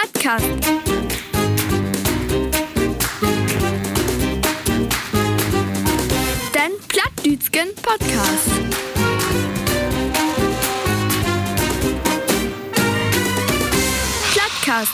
Plattkast. Den Plattdütschen Podcast. Plattkast.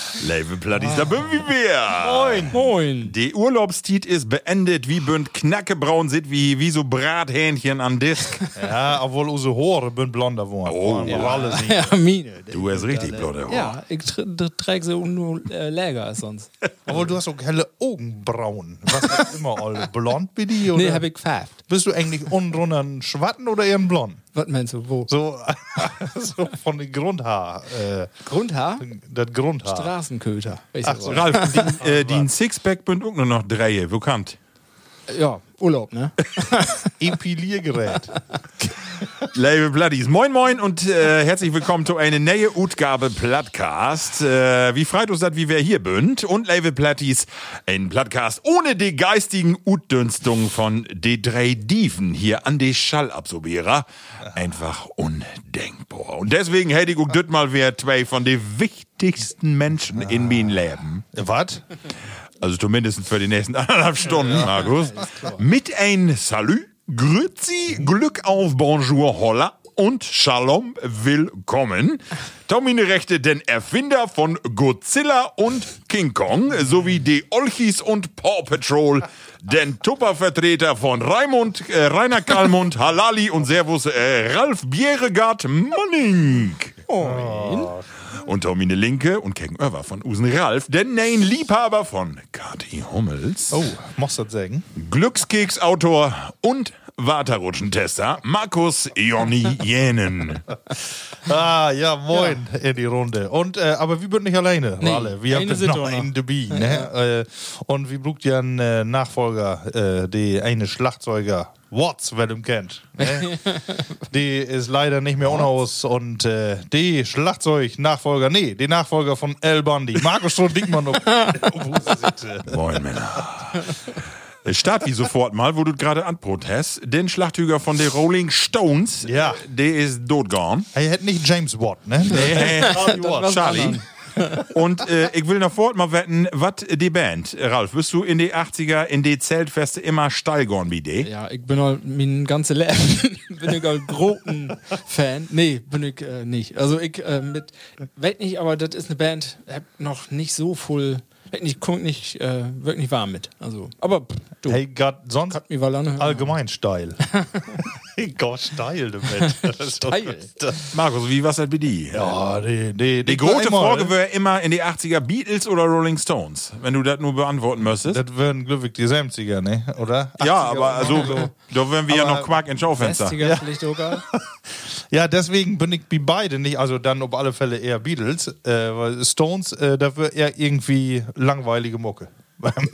Liebe Plattis, da bin wir. Moin. Moin. Die Urlaubstiet ist beendet, wie bünd knackebraun sind, wie, wie so Brathähnchen an Disk. Ja, obwohl unsere Haare bin blonder worden. Oh. ja. Alle sehen. Ja, Mine. Du hast richtig blonde Haare. Ja, ich tr trage sie nur äh, läger als sonst. Obwohl du hast auch helle Augenbrauen. Was hat immer alle? Blond wie die? Oder? Nee, hab ich gefärbt. Bist du eigentlich unten drunter ein Schwatten oder eher ein Blond? Was meinst du, wo? So, so von den Grundhaar. Äh, Grundhaar? das Grundhaar. Straßenköter. Ach so. Ralf, die, äh, die Sixpack bünd auch nur noch drei. Wo? Ja, Urlaub, ne? Epiliergerät. Liebe Plattis, moin moin und äh, herzlich willkommen zu einer neuen Utgabe Plattcast. Äh, wie freut uns das, wie wir hier bünd. Und liebe Plattis, ein Plattcast ohne die geistigen Utdünstung von de drei Dieven hier an die Schallabsorberer. Einfach undenkbar. Und deswegen hätte ich auch dit mal wer zwei von den wichtigsten Menschen in meinem Leben. Was? Also zumindest für die nächsten anderthalb Stunden, Markus. Mit ein Salü, Grüezi, Glück auf, Bonjour, Holla und Shalom, willkommen. Tomine Rechte, den Erfinder von Godzilla und King Kong, sowie die Olchis und Paw Patrol, den Tupper-Vertreter von Raimund, äh, Rainer Kalmund, Halali und Servus, äh, Ralf Bieregard Manning. Und Tomine Linke und gegenüber von Usen Ralf, den neuen Liebhaber von Kati Hummels. Oh, musst du das sagen? Glückskeksautor und Waterrutschentester Markus Jonny Jänen. Ah, ja, moin in die Runde. Und, äh, aber wir sind nicht alleine, Nee, Rale. Wir haben noch einen dabei, ne? Äh, und wir braucht ja einen äh, Nachfolger, äh, die eine Schlagzeuger, Watts, wer du kennt. Ne? die ist leider nicht mehr unhaus und äh, die Schlagzeug-Nachfolger, nee, die Nachfolger von El Bundy, Markus schon Dickmann auf, auf Huse sitzt. Moin Männer. Start wie sofort mal, wo du gerade Antbrot hast. Den Schlachthüger von den Rolling Stones, Ja. der ist totgone. Er hätte nicht James Watt, ne? Äh, Charlie Watt. Charlie. Und äh, ich will noch fort mal wetten, was die Band, Ralf, bist du in die 80er in die Zeltfeste immer steil gorn wie die? Ja, ich bin halt mein ganzes Leben bin ich halt großen Fan. Nee, bin ich äh, nicht. Also ich äh, mit, weiß nicht, aber das ist eine Band, hab noch nicht so voll, werd nicht, kommt nicht, äh, wirklich nicht warm mit. Also, aber pff, du, Hey, Gott, sonst allgemein steil. Gott, steil damit. Steil. Markus, wie was das bei die? Ja, die, die, Die große Frage wäre immer in die 80er Beatles oder Rolling Stones, wenn du das nur beantworten müsstest. Das wären glücklich die 70er, ne? Oder? ja, 80er aber also, da wären wir ja Aber noch Quark ins Schaufenster. 60er vielleicht sogar. Ja, deswegen bin ich bei beide nicht, also dann auf alle Fälle eher Beatles, äh, weil Stones, äh, da wird eher irgendwie langweilige Mucke. Glaube,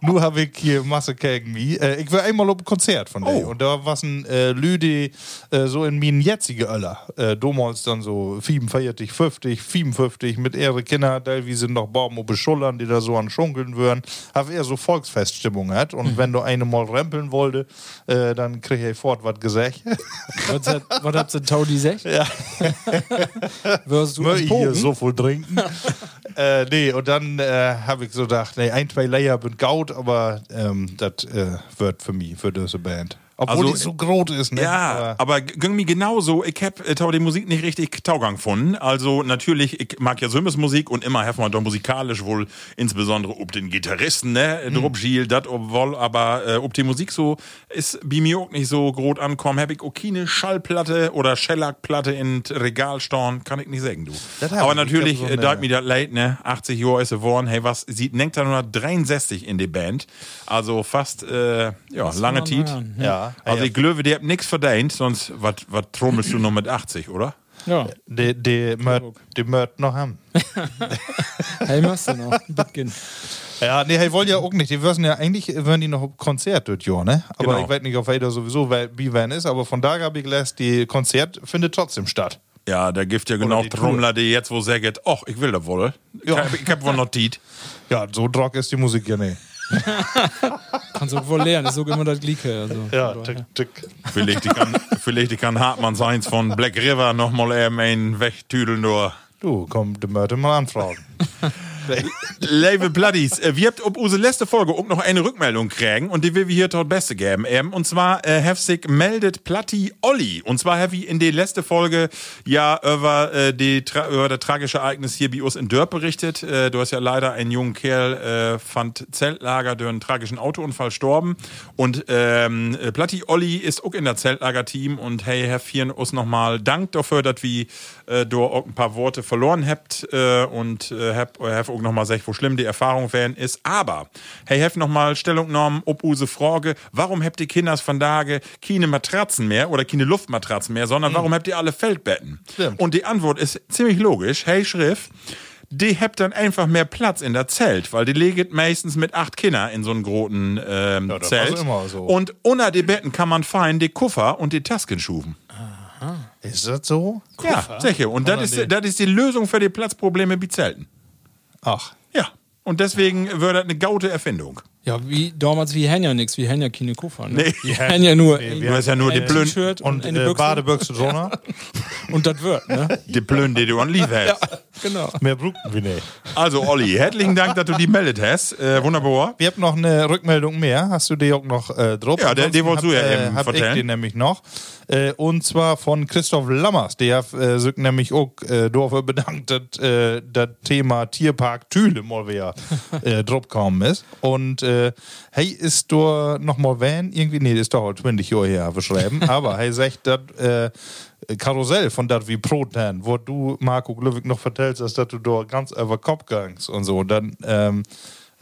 Nur habe ich hier Masse gegen mich. Äh, ich war einmal auf ein Konzert von denen. Und da war ein äh, Lüde äh, so in meinen jetzigen Öller. Äh, damals dann so 45, 50, 55 mit ihre Kinder, teilweise noch Baum auf den Schultern, die da so an Schunkeln würden. Habe eher so Volksfeststimmung hat. Und wenn du eine mal rempeln wollte, äh, dann krieg ich fort was gesagt. Was hat, habt ihr Taudi gesagt? Ja. Wirst du ich hier so viel trinken? äh, nee, und dann äh, habe ich so gedacht, nee, ein, zwei Layer bin gaut, aber ähm, das äh, wird für mich, für diese Band. Obwohl Also, die so groß ist, ne? Ja, Aber- aber mir genauso. Ich hab äh, tau die Musik nicht richtig Taugang gefunden. Also natürlich, ich mag ja Sömmes Musik und immer hef man doch musikalisch wohl, insbesondere ob den Gitarristen, ne, Mhm. Drup Giel, dat obwohl, aber äh, ob die Musik so ist, bei mir auch nicht so groß ankommen, hab ich auch keine Schallplatte oder Shellac-Platte in t Regal storn, kann ich nicht sagen, du. Aber ich. natürlich, so äh, da mir das leid, ne, 80 Jahre ist geworden, hey, was, sieht 1963 in die Band. Also fast, äh, ja, lange Tiet. An, ja, Also ich glaube, der hat nichts verdient, sonst was was trommelst du noch mit 80, oder? Ja, Die, die, mört, die mört noch haben. hey, machst du noch. Ja, nee, hey, wollen ja auch nicht. Die würden ja eigentlich, würden die noch Konzert dort, Jahr, ne? Aber Genau. ich weiß nicht, ob jeder sowieso wie wenn ist, aber von da habe ich gelesen, die Konzert findet trotzdem statt. Ja, da gibt ja genau die. Trommler, die jetzt wo sagen, ach, ich will das wohl. Ja. Ich hab, ich hab wohl noch Tiet. Ja, so drock ist die Musik ja nicht. kannst du wohl lernen, ist so immer das Gleiche. Also, Ja, tick, tick. Vielleicht kann, vielleicht kann Hartmann seins von Black River nochmal eben einen wegtüdeln nur. Du, komm, den Mörder mal anfragen. Liebe Bloodies, äh, wir habt ob unsere letzte Folge auch noch eine Rückmeldung kriegen und die will wir hier dort Beste geben. Ähm, und zwar äh, sich meldet Platti Olli. Und zwar habe ich in der letzte Folge ja über, äh, die, über das tragische Ereignis hier bei uns in Dörp berichtet. Äh, du hast ja leider einen jungen Kerl äh, fand Zeltlager durch einen tragischen Autounfall gestorben. Und ähm, äh, Platti Olli ist auch in der Zeltlager-Team und hey, Herr Vieren, uns nochmal Dank dafür, dass wir äh, da auch ein paar Worte verloren habt äh, und äh, hab, äh, hab auch nochmal gesagt, wo schlimm die Erfahrung wären ist. Aber, hey, hab nochmal Stellung genommen, ob use Frage, warum habt ihr Kinders von Tage keine Matratzen mehr oder keine Luftmatratzen mehr, sondern warum habt ihr alle Feldbetten? Stimmt. Und die Antwort ist ziemlich logisch. Hey, Schrift, die habt dann einfach mehr Platz in der Zelt, weil die legt meistens mit acht Kindern in so einem großen ähm, das Zelt. so. Und unter die Betten kann man fein die Kuffer und die Tasken schufen. Ist das so? Ja, sicher. Und das ist, das ist die Lösung für die Platzprobleme bei Zelten. Ach. Ja. Und deswegen wird das eine gaute Erfindung. Ja, wie damals, wir haben ja nichts, wir haben ja keine Koffer. Ne? Nee. Wir haben ja nur Nee, wir Du hast ja nur die T-Shirt und, Und eine äh, Büchse Badebüchse drunter? und das wird, ne? die Blöden, die du an Lief hast. genau. Mehr brauchten wir nicht. Also, Olli, herzlichen Dank, dass du die meldet hast. Äh, wunderbar. Wir haben noch eine Rückmeldung mehr. Hast du die auch noch äh, drauf? Ja, der- die wolltest du ja Ansonsten eben hab, äh, hab ich vertellen. die nämlich noch. Äh, und zwar von Christoph Lammers. Der äh, sich nämlich auch äh, dafür bedankt, dass äh, das Thema Tierpark Thüle mal wieder äh, drauf gekommen ist. Und äh, hey, ist da noch mal Van? Irgendwie, nee, das ist doch 20 Jahre her beschreiben. Aber hey, sagt das äh, Karussell von dat wie Protan, wo du, Marco Glöwig, noch vertellst, dass du da ganz über Kopf gangst und so. Dann, ähm,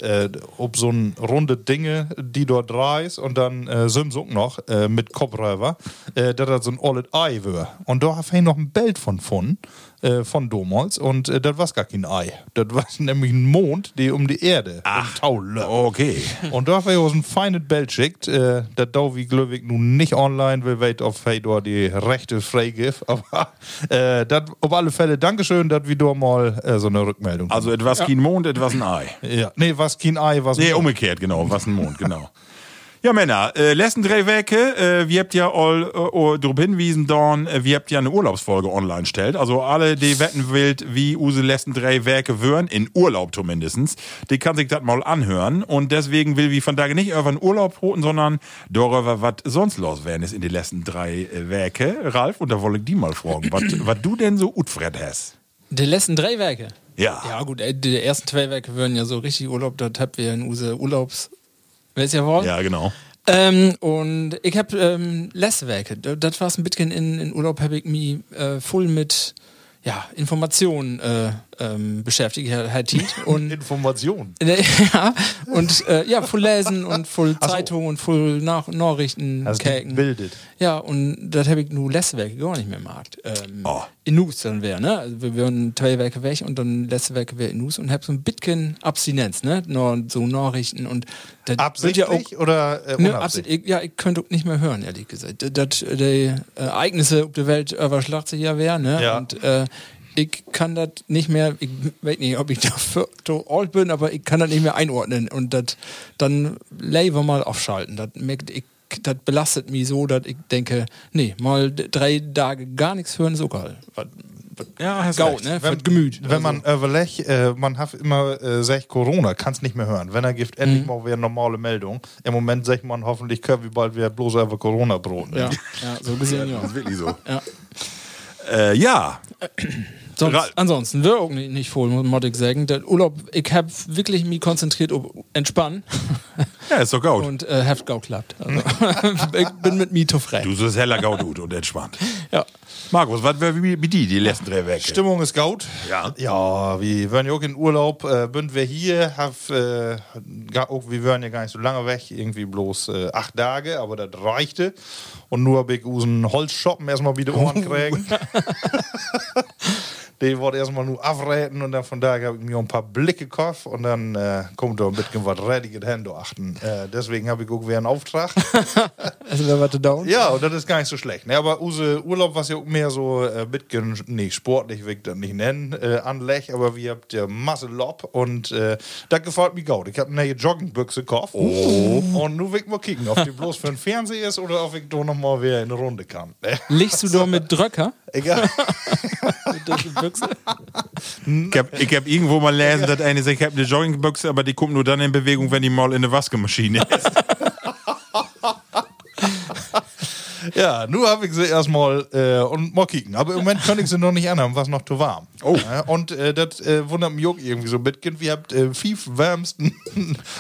äh, ob so ein runde Dinge, die dort dreist und dann äh, Sims auch noch äh, mit Kopfräuber, äh, dass das so ein Olet Ei wär. Und da hab ich noch ein Bild von von, äh, von Domholz und äh, das war gar kein Ei. Das war nämlich ein Mond, der um die Erde Ach. Taule. Okay. Und da habe ich uns ein feines Bild schickt, äh, das da wie Glöwig nun nicht online will, weit auf hey, da die Rechte freigib. Aber äh, das auf alle Fälle Dankeschön, dass wir da mal äh, so eine Rückmeldung Also, etwas kein Mond, etwas ein Ei. ja, nee, was kein Ei, was Nee, umgekehrt, genau. Was ein Mond, genau. Ja, Männer, äh, letzten drei Wege, äh, wir habt ja all äh, oh, darauf hinwiesen, Dorn, äh, wir habt ja eine Urlaubsfolge online stellt. Also alle, die wetten wild, wie use letzten drei Werke würden, in Urlaub zumindestens, die kann sich das mal anhören. Und deswegen will wir von da nicht über einen Urlaub roten, sondern darüber, was sonst los wären ist in die letzten drei äh, Werke. Ralf, und da wollte ich die mal fragen, was du denn so utfred hast. Die letzten drei Werke. Ja. Ja, gut, ey, die ersten zwei Werke würden ja so richtig Urlaub, das habt wir in use Urlaubs. Weißt ja wohl? Ja, genau. Ähm, und ich hab ähm, letzte Werke. Da- Das war ein bisschen in, in Urlaub, hab ich mich äh, voll mit ja, Informationen äh, ähm, beschäftigt, Tiet. Und Information. ja, und äh, ja, voll lesen und voll Zeitungen und voll nach Nachrichten käken. bildet. Ja, und das habe ich nur letzte Werke gar nicht mehr gemacht. Ähm, Oh. In Nus dann wäre, ne? Also wir wären zwei Werke weg und dann letzte Werke wäre in Nus und hab so ein bisschen Abstinenz, ne? Nur so Nachrichten und das wird ja auch Absichtlich oder äh, Ne, ja, ich könnte nicht mehr hören, ehrlich gesagt. Das, die äh, Ereignisse auf der Welt überschlagen sich ja wer, ne? Ja. Und äh, ich kann das nicht mehr, ich weiß nicht, ob ich dafür zu alt bin, aber ich kann das nicht mehr einordnen. Und das dann lieber mal aufschalten. Das merkt ich, das belastet mich so, dass ich denke, nee, mal drei Tage gar nichts hören ist auch geil. Ja, hast Gau, recht. ne? Das Gemüt. Wenn man überlegt, äh, man hat immer äh, sagt Corona, kann es nicht mehr hören. Wenn er gibt, Mhm. endlich mal wieder normale Meldung. Im Moment sagt man hoffentlich, können wir bald wieder bloß über Corona broten. ja, ja, so gesehen, ja. Das ist wirklich so. ja. Äh, ja. Sonst, ansonsten wäre auch nicht, nicht voll, muss ich sagen. Der Urlaub, ich habe wirklich mich konzentriert auf Entspannen Ja, ist doch gut. und äh, hat auch geklappt. Also, ich bin mit mir zufrieden. Du sollst heller gaut und entspannt. Ja. Markus, was wäre wie, die, die letzten drei Wege? Stimmung ist gut. Ja. Ja, wir waren ja auch in Urlaub, äh, sind wir hier, hab, äh, auch, wir waren ja gar nicht so lange weg, irgendwie bloß äh, acht Tage, aber das reichte. Und nur hab ich unseren Holzschoppen erstmal wieder Oh. Ohren kriegen. Die wollte erstmal nur afreden und dann von daher habe ich mir ein paar Blicke gekauft und dann äh, kommt da ein bisschen was Readiges zu achten. Äh, deswegen habe ich auch wieder einen Auftrag. Also wer warte down? ja, und das ist gar nicht so schlecht. Ne? Aber unser Urlaub war ja auch mehr so äh, bisschen, nee, sportlich will ich das nicht nennen, äh, anlech, aber wir habt ja Masse Lob und äh, das gefällt mir gut. Ich habe eine neue Joggingbüchse gekauft. Oh. Und nun will ich mal kicken, ob die bloß für den Fernseher ist oder ob ich da nochmal wieder in eine Runde kann. Ne? Liegst du da mit Dröcker? Egal. Mit der Büchse? Ich hab, ich hab irgendwo mal lesen, dass eine sagt, ich hab eine Joggingbüchse, aber die kommt nur dann in Bewegung, wenn die mal in der Waschmaschine ist. Ja, nun habe ich sie erstmal äh, und mal kicken. Aber im Moment kann ich sie noch nicht anhaben, was noch zu warm. Oh. Ja, und äh, das äh, wundert mich auch irgendwie so bisschen. Wir habt äh, fünf wärmsten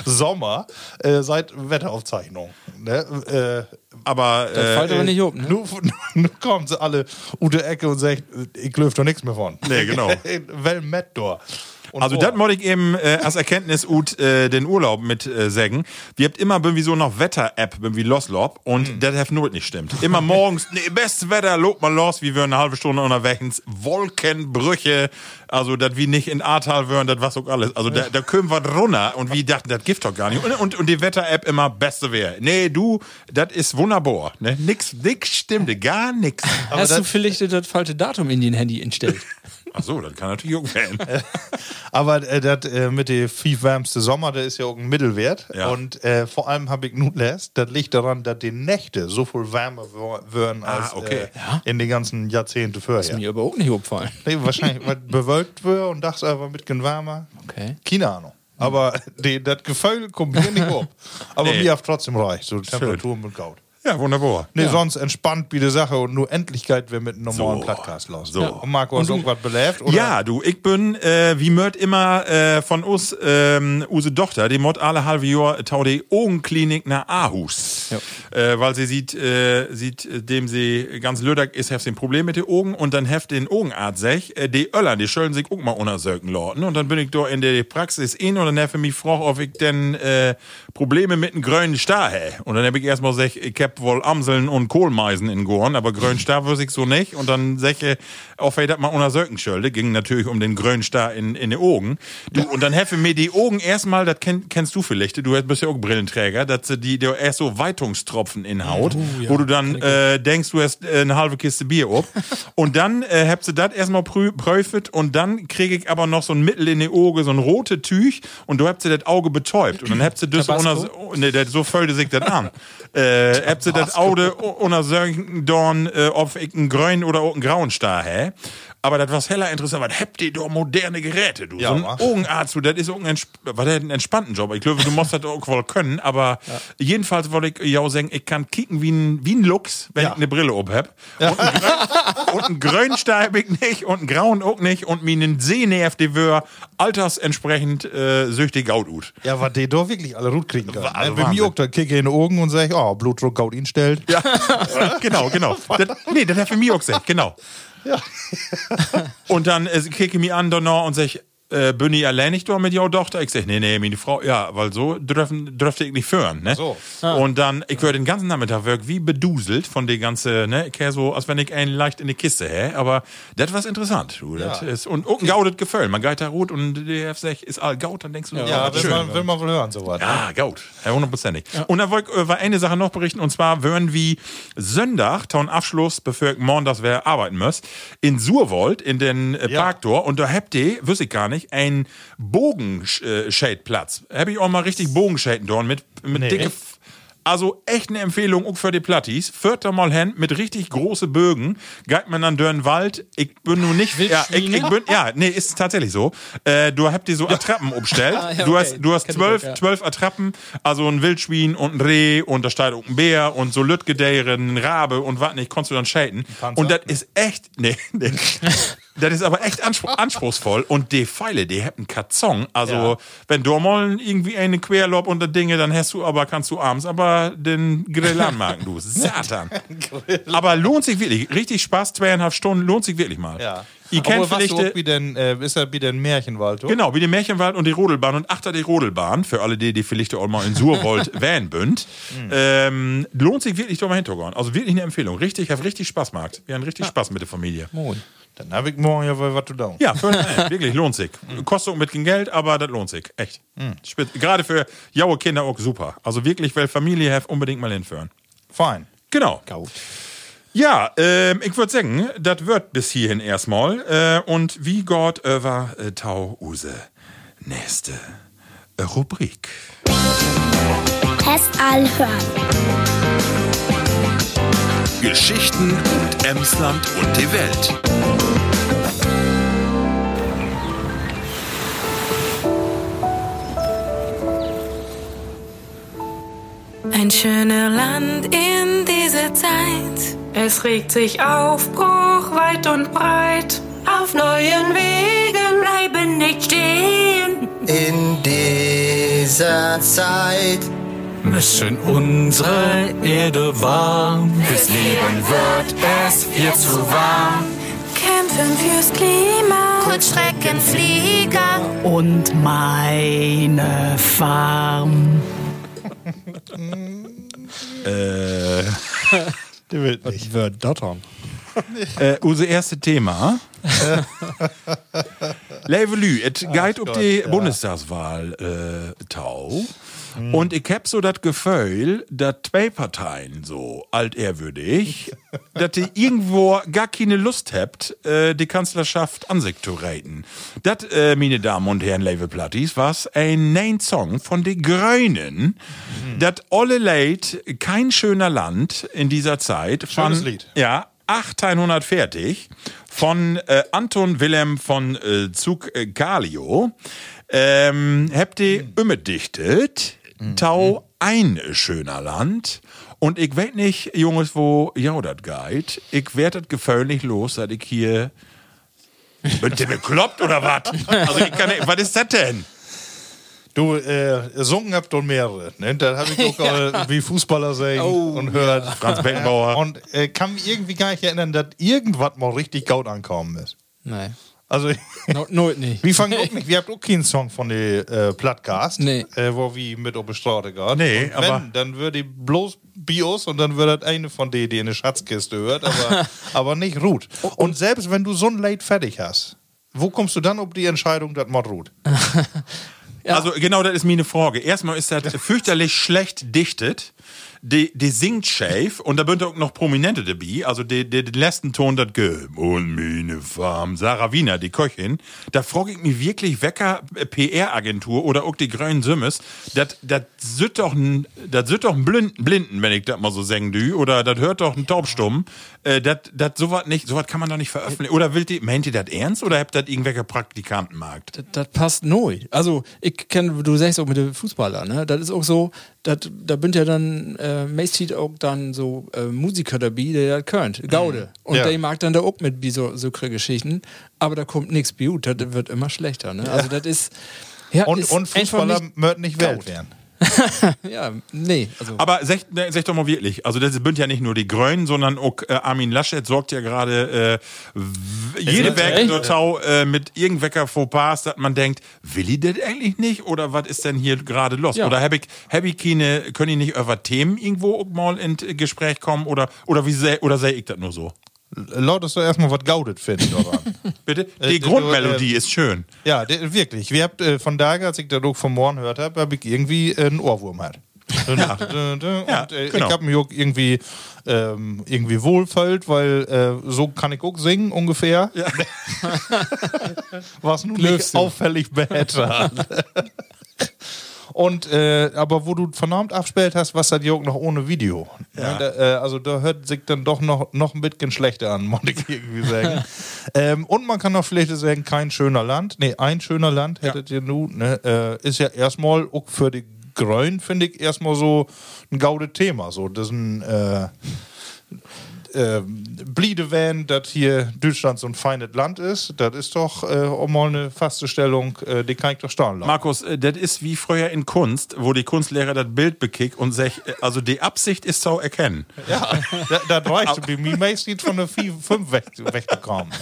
Sommer äh, seit Wetteraufzeichnung. Ne? Äh, Aber Das äh, fällt aber nicht um, ne? Nu, nu kommen sie alle unter die Ecke und sagen, ich löf doch nichts mehr von. Nee, genau. Well met door. Und Also das wollte ich eben äh, als Erkenntnis ut äh, den Urlaub mit äh, sagen. Wir habt immer irgendwie so noch Wetter-App wie Loslob und das hat nur nicht stimmt. Immer morgens, nee, bestes Wetter, lob mal los, wie wir eine halbe Stunde unterwegs, Wolkenbrüche, also das wie nicht in Ahrtal wären, das was auch alles. Also da, da können wir runter und wir dachten, das gibt doch gar nicht. Und, und, und die Wetter-App immer beste wäre. Nee, du, das ist wunderbar. Ne? Nix, nix stimmte, gar nix. Hast du vielleicht das falsche Datum in dein Handy instellt? Ach so, das kann natürlich auch werden. Aber äh, das äh, mit dem fünf wärmste Sommer, der ist ja auch ein Mittelwert. Ja. Und äh, vor allem habe ich nun lässt, das liegt daran, dass die Nächte so viel wärmer wor- würden als Ah, okay. äh, in den ganzen Jahrzehnten vorher. Mir überhaupt nicht aufgefallen. Nee, wahrscheinlich, weil bewölkt wird und dachte aber mit wärmer. Okay. Keine Ahnung. Aber die, das Gefühl kommt mir nicht auf. Aber Nee. mir hat trotzdem reicht. So Temperaturen mit Gaut. Ja, wunderbar. Nee, sonst entspannt wie die Sache und nur Endlichkeit wir mit einem normalen So. Podcast los. So. Und Marco, hast du irgendwas belebt? Oder? Ja, du, ich bin, äh, wie mört immer äh, von uns, ähm, use Tochter, die mod alle halbe Jahr tau die Augenklinik nach Aarhus. Äh, weil sie sieht, äh, sieht, äh, dem sie ganz lödag ist, heft sie ein Problem mit den Augen und dann heft den Augenarzt sech, äh, die Öller, die schöllen sich auch mal untersöken lauten. Und dann bin ich da in der Praxis in und dann heft mich gefragt, ob ich denn äh, Probleme mit einem grünen Star hä. Und dann hab ich erstmal sech, ich hab wohl Amseln und Kohlmeisen in Gorn, aber grünen Star wüsste ich so nicht. Und dann ich, auf das mal untersöken schölde, ging natürlich um den grünen Star in, in die Augen. Du, und dann heft mir die Augen erstmal, das kenn, kennst du vielleicht, du bist ja auch Brillenträger, dass sie die, die erst so Weitungstropfen in Haut, wo du dann äh, denkst, du hast äh, eine halbe Kiste Bier ob. und dann äh, habt sie das erstmal prü prüft und dann kriege ich aber noch so ein Mittel in die Auge, so ein rote Tüch und du habt sie das Auge betäubt. Und dann habt sie das unter, oh, nee, das, so fölte sich das an. äh, habt sie das Auge untersöken, dorn, äh, ob ich einen grünen oder auch einen grauen Star hä. Aber das was heller interessant, was habt ihr da moderne Geräte, du? Ja, so ein? Augenarzt, du, das ist ein, entsp war das ein entspannten Job. Ich glaube, du musst das auch wohl können, aber jedenfalls wollte ich ja sagen, ich kann kicken wie ein, wie ein Lux, wenn Ja. ich eine Brille ob hab. Und einen grün- Und einen ich nicht und einen grauen auch nicht und mir einen Sehnerv, die wär altersentsprechend äh, süchtig Gaut ut. Ja, was die doch wirklich alle gut kriegen können. Also ne? Bei mir Wahnsinn. auch, da kicke ich in die Augen und sage, oh, Blutdruck Gaut ihn stellt. Ja, genau, genau. Das, nee, das hat für mich auch gesagt, genau. Ja. Und dann äh, kicke ich mich an Donner und sag, äh, bin ich allein nicht da mit jouw Tochter? Ich sag, nee, nee, meine Frau, ja, weil so dürfen, dürfte ich nicht führen, ne? So. Und dann, ich werde den ganzen Nachmittag wirklich wie beduselt von der ganze, ne, ich wär so, als wenn ich einen leicht in die Kiste hä, aber das war interessant, du, das Ja. ist, und auch ein gaudet Gefühl, man geht da rot und der sagt, ist all gaut, dann denkst du, Ja, was will schön. man, will man wohl hören, sowas. Ja, gut. Ja, hundertprozentig. Und da wollte ich über eine Sache noch berichten, und zwar würden wie Sonntag, Taun Abschluss, bevor ich morgen das wer arbeiten muss, in Surwold, in den äh, Ja. Parktor, und da habt ihr, wüsste ich gar nicht, einen Bogenschadeplatz. Hab ich auch mal richtig Bogenschaden dort mit, mit Nee. dicke, F- also echt eine Empfehlung auch für die Plattis. Da mal hin mit richtig große Bögen. Geht man dann durch den Wald. Ich bin nur nicht, ja, ich, ich bin, ja, nee, ist tatsächlich so. Äh, du habt die so Attrappen umstellt. Ah, ja, Du okay. hast, du hast Kenn ich zwölf, ja. zwölf Attrappen, also ein Wildschwein und ein Reh und da steht auch ein Bär und so Lütgedeiren, ein Rabe und was nicht, konntest du dann. Panzer? Und das ist echt, nee, nee. Das ist aber echt anspruch, anspruchsvoll. Und die Pfeile, die haben Katzong. Also, Ja. wenn du mal irgendwie eine Querlob unter Dinge, dann hast du aber, kannst du abends aber den Grill anmachen, du. Satan. aber lohnt sich wirklich. Richtig Spaß, zweieinhalb Stunden, lohnt sich wirklich mal. Ja. Ihr kennt vielleicht. du äh, wie denn, äh, ist das wie den Märchenwald, oder? Genau, wie den Märchenwald und die Rodelbahn und achter die Rodelbahn, für alle die, die vielleicht auch mal in Surwold Van bünd. ähm, lohnt sich wirklich da mal hintergehen. Also wirklich eine Empfehlung. Richtig, hat richtig Spaß gemacht. Wir haben richtig Spaß mit der Familie. Moin. Dann habe ich morgen ja wohl was zu tun. Ja, für, nein, wirklich lohnt sich. Kostet auch mit kein Geld, aber das lohnt sich. Echt. Spitz- Gerade für jaue Kinder auch super. Also wirklich, weil Familie have unbedingt mal hinführen. Fein. Genau. Ja, ähm, ich würde sagen, das wird bis hierhin erstmal. Äh, und wie Gott über äh, Tau Use. Nächste äh, Rubrik. Test hören. Geschichten und Emsland und die Welt. Ein schöner Land in dieser Zeit. Es regt sich Aufbruch weit und breit. Auf neuen Wegen bleiben nicht stehen. In dieser Zeit müssen unsere Erde warm. Fürs Leben wird es hier zu warm. Kämpfen fürs Klima. Kurzstreckenflieger. Und meine Farm. Äh, Der will nicht. Wird dottern. äh, unser erste Thema. Levelü, es geht um die Bundestagswahl äh, Tau. Und ich hab so das Gefühl, dass zwei Parteien so altehrwürdig, dass die irgendwo gar keine Lust habt, äh, die Kanzlerschaft an sich zu reiten. Das, äh, meine Damen und Herren Level Platties, was ein neuen Song von den Grünen, das Olle Leid, kein schöner Land in dieser Zeit. Schönes von, Lied. Ja, 1840 von äh, Anton Wilhelm von äh, Zug äh, Galio. Ähm, habt ihr umgedichtet, Tau ein schöner Land. Und ich weiß nicht, Jungs, wo ja das geht. Ich werd das Gefühl nicht los, dass ich hier. Bin ihr bekloppt oder was? Also ich kann nicht, was ist das denn? Du, äh, sungen habt und mehrere. Ne? Da habe ich auch äh, wie Fußballer singen und hört. Franz Beckenbauer. Und äh, kann mich irgendwie gar nicht erinnern, dass irgendwas mal richtig gaut ankommen ist. Nein. Also, No, no, nicht. wir fangen auch nicht, wir habt auch keinen Song von der äh, Plattcast, Nee. äh, wo wir mit auf Straße gehen. Nee, und wenn, aber- dann würde ich bloß Bios und dann würde das eine von denen, die in eine Schatzkiste hört, aber, aber nicht Ruth. Und selbst wenn du so ein Late fertig hast, wo kommst du dann auf die Entscheidung, dass Mod ruht? Also genau, das ist meine Frage. Erstmal ist das fürchterlich schlecht dichtet. Die, die singt schäf und da sind auch noch Prominente dabei. Also die, die, den letzten Ton, das Gelb und meine Farm. Sarah Wiener, die Köchin. Da frage ich mich wirklich, Wecker PR-Agentur oder auch die Grünen Sümmes, das süt doch das süt doch Blinden, Blinden, wenn ich das mal so sagen dü, oder das hört doch ein Taubstumm. Äh, das, das sowas nicht, sowas kann man doch nicht veröffentlichen. Oder will die, meint ihr das ernst oder habt ihr das irgendwelcher Praktikantenmarkt? Das, das passt neu. Also, ich kenne, du sagst auch mit den Fußballern, ne? Das ist auch so, dat, da bin ja dann, äh, meistens auch dann so äh, Musiker dabei, der das könnt, Gaude. Und Ja. der mag dann da auch mit wie so, so Geschichten, aber da kommt nichts gut, das wird immer schlechter, ne? Also, das ist. Ja, Und, ist und Fußballer nicht- möchten nicht Welt werden. Ja, nee. Also, Aber sag, sag doch mal wirklich, also das sind ja nicht nur die Grünen, sondern auch äh, Armin Laschet sorgt ja gerade äh, jede echt? Tau äh, mit irgendwelcher Fauxpas, dass man denkt, will ich das eigentlich nicht? Oder was ist denn hier gerade los? Ja. Oder hab ich, hab ich keine, können die nicht über Themen irgendwo auch mal in Gespräch kommen? Oder, oder wie seh, oder sehe ich das nur so? Laut ist doch erstmal was Gaudet finden daran. Bitte? Äh, Die du, Grundmelodie äh, ist schön. ja, der, wirklich. Wir habt, äh, von daher, als ich da doch vom Morgen gehört habe, habe ich irgendwie äh, einen Ohrwurm halt. Ja. Und Ja, äh, genau. ich habe mich auch irgendwie, ähm, irgendwie wohlfühlt, weil äh, so kann ich auch singen ungefähr. Ja. Was nun nicht auffällig besser. Und äh, aber wo du verdammt abspielt hast, was das Jörg noch ohne Video. Ja. Da, äh, also da hört sich dann doch noch, noch ein bisschen schlechter an, muss ich irgendwie sagen. ähm, und man kann auch vielleicht sagen, kein schöner Land. Nee, ein schöner Land hättet ihr nun. Ne? Äh, ist ja erstmal auch für die Grünen, finde ich, erstmal so ein gaudes Thema. So, das ist ein äh, Bliede wählen, dass hier Deutschland so ein feines Land ist, das ist doch äh, auch mal eine faste Stellung, äh, die kann ich doch stehen lassen. Markus, äh, das ist wie früher in Kunst, wo die Kunstlehrer das Bild bekickt und sagt, äh, also die Absicht ist zu erkennen. Ja, da, da reicht bei mir meistens von der 5 weg, weggekommen.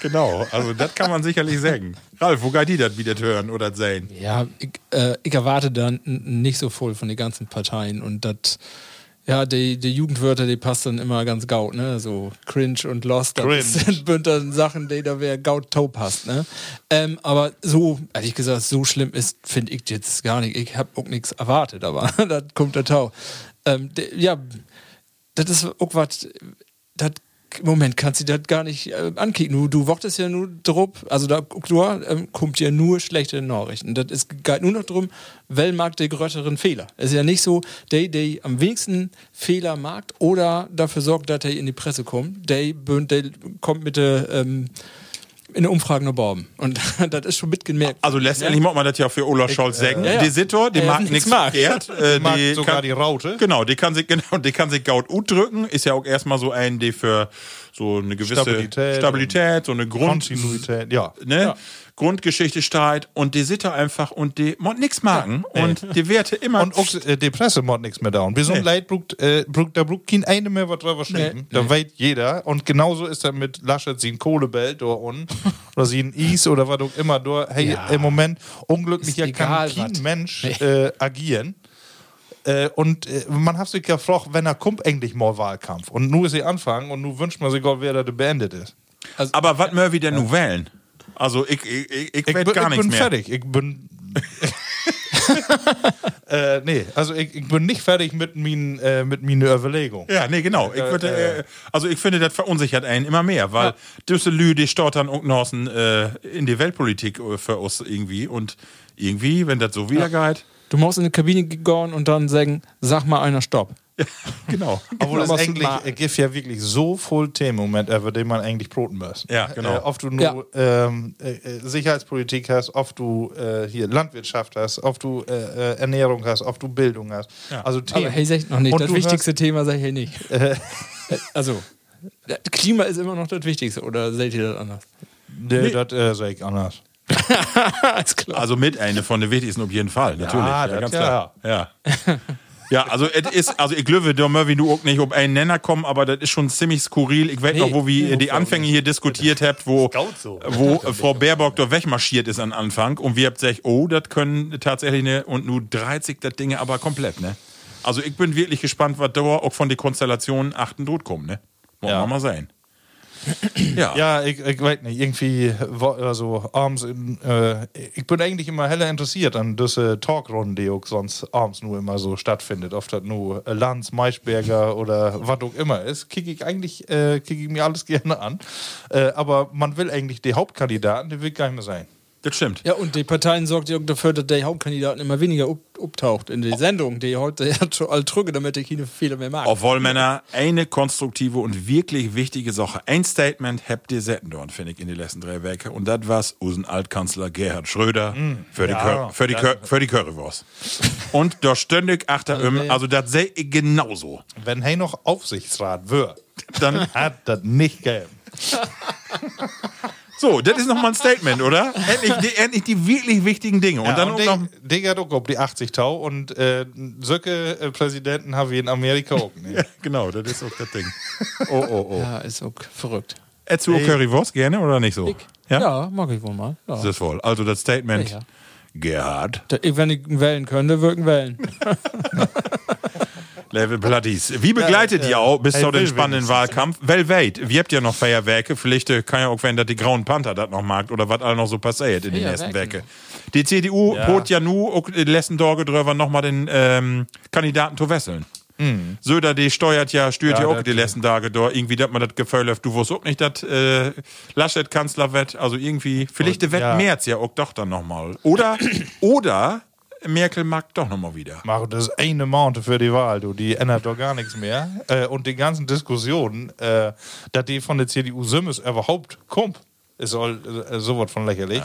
Genau, also das kann man sicherlich sagen. Ralf, wo geht die das wieder hören oder sehen? Ja, ich, äh, ich erwarte dann nicht so voll von den ganzen Parteien und das, Ja, die, die Jugendwörter, die passt dann immer ganz gaut, ne? So cringe und lost, das Cringe. sind Bündner Sachen, die da wer gaut tau passt, ne? Ähm, aber so, ehrlich gesagt, so schlimm ist, finde ich jetzt gar nicht. Ich hab auch nichts erwartet, aber das kommt der Tau. Ähm, de, ja, das ist auch was, das Moment, kannst du das gar nicht äh, ankicken. Du, du wochtest ja nur drauf, also da du, ähm, kommt ja nur schlechte Nachrichten. Das ist geht nur noch drum, wer mag der größeren Fehler. Es ist ja nicht so, der, der am wenigsten Fehler mag oder dafür sorgt, dass er in die Presse kommt, der, der kommt mit der ähm, in der Umfrage nur Baum. Und das ist schon mitgemerkt. Also letztendlich mag man das ja für Olaf Scholz sagen. ja, ja. Die Sitter, die Ja, mag nichts mag. verkehrt. Äh, Mag die sogar kann, die Raute. Genau, die kann sich genau, die kann sich gaut ut drücken. Ist ja auch erstmal so ein, die für so eine gewisse Stabilität Stabilität, so eine Grund, Kontinuität, ja. ne? Grundgeschichte steigt und die Sitter einfach und die mod nix magen und die Werte immer Und auch äh, die Presse macht nichts mehr da. Und bis Nee. Leid brugt, äh, brugt, da brugt kein eine mehr was drüber schreiben. Da weiß jeder. Und genauso ist er mit Laschet, sie ein Kohlebelt da unten. oder sie ein Is oder was auch immer. Da, hey, im Moment unglücklich ja kann kein. Mensch Nee. äh, agieren. Äh, und äh, man hat sich gefragt, wenn er kommt endlich mal Wahlkampf. Und nur ist sie anfangen und nun wünscht man sich Gott, wer da beendet ist. Aber was wir denn nun wählen? Also ich, ich, ich, ich, Ich, bin, gar ich nichts bin mehr. fertig. Ich bin. äh, nee, also ich, ich bin nicht fertig mit meinen äh, mit meinen Überlegungen. Ja, nee, genau. Ich würde, äh, also ich finde, das verunsichert einen immer mehr, weil diese Lü, die stottern und Norsen äh, in die Weltpolitik äh, für uns irgendwie und irgendwie, wenn das so wieder geht, Du musst in die Kabine gehen und dann sagen, sag mal einer Stopp. genau. Obwohl es was eigentlich, es gibt ja wirklich so voll Themen im Moment, über die man eigentlich broten muss. Ja, genau. Äh, oft du nur ähm, äh, äh, Sicherheitspolitik hast, oft du äh, hier Landwirtschaft hast, oft du äh, äh, Ernährung hast, oft du Bildung hast. Also Themen. Aber hey, sag ich noch nicht. Und das wichtigste Thema sag ich hier nicht. also, Klima ist immer noch das Wichtigste, oder seht ihr das anders? Hörst, nee, das äh, sag ich anders. Also mit eine von den wichtigsten auf jeden Fall, natürlich. ganz ja. klar. Ja. Ja, also es ist, also ich glaube, da mögen wir du auch nicht um einen Nenner kommen, aber das ist schon ziemlich skurril. Ich weiß noch, wo wir die Anfänge hier diskutiert habt, wo, wo Frau Baerbock da wegmarschiert ist am Anfang und wir habt gesagt, oh, das können tatsächlich ne, und nur 30 das Dinge aber komplett, ne? Also ich bin wirklich gespannt, was da auch von den Konstellationen achten tot kommt, ne? Wollen Ja. wir mal sehen. Ja. Ja, ich, ich weiß nicht, irgendwie, also abends, in, äh, ich bin eigentlich immer heller interessiert an diese Talkrunden, die auch sonst abends nur immer so stattfindet. Oft hat nur Lanz, Maischberger oder was auch immer ist, kicke ich eigentlich, äh, kicke ich mir alles gerne an. Äh, aber man will eigentlich die Hauptkandidaten, die will gar nicht mehr sein. Das stimmt. Ja, und die Parteien sorgt ja dafür, dass der Hauptkandidaten immer weniger auftaucht in die Sendung, die heute ja schon all drücke, damit er keine Fehler mehr mag. Obwohl Männer eine konstruktive und wirklich wichtige Sache, ein Statement habt ihr setzen dort, finde ich, in die letzten drei Wochen. Und das war's unseren Altkanzler Gerhard Schröder für, die Ja, Cur für, die Cur für die Currywurst. und da ständig achter ihm, also das sehe ich genauso. Wenn hey noch Aufsichtsrat wird, Dann, hat das nicht gegeben. so, das ist nochmal ein Statement, oder? Endlich die, endlich die wirklich wichtigen Dinge. Und Ja, dann und noch. hat auch ob die 80 Tau und äh, solche äh, Präsidenten haben wir in Amerika auch nicht. Ja, genau, das ist auch das Ding. Oh, oh, oh. Ja, ist auch verrückt. Ätzt du auch Currywurst gerne oder nicht so? Ja, mag ich wohl mal. Ja. Das ist wohl. Also das Statement, Ja, ja. Gerhard. Da- ich- Wenn ich wählen könnte, würden wählen. Level Platties. Wie begleitet ihr auch bis Hey, zu den spannenden. Wahlkampf? Well, wait, wir habt ja noch Feierwerke. Vielleicht äh, kann ja auch werden, dass die Grauen Panther das noch mag oder was all noch so passiert in den nächsten. Werke. Die CDU Ja. bot ja nu auch die letzten Tage drüber nochmal den ähm, Kandidaten zu wesseln. Söder, die steuert ja, stört ja, Ja, auch die letzten Tage da. Irgendwie, dass man das Gefühl hat, du wusst auch nicht, dass äh, Laschet Kanzler wird. Also irgendwie, vielleicht wird ja. März ja auch doch dann nochmal. Oder, oder Merkel mag doch nochmal wieder. Mach das eine Monat für die Wahl, du, die ändert doch gar nichts mehr. Äh, und die ganzen Diskussionen, äh, dass die von der CDU Simmes überhaupt kommt, ist all, äh, sowas von lächerlich.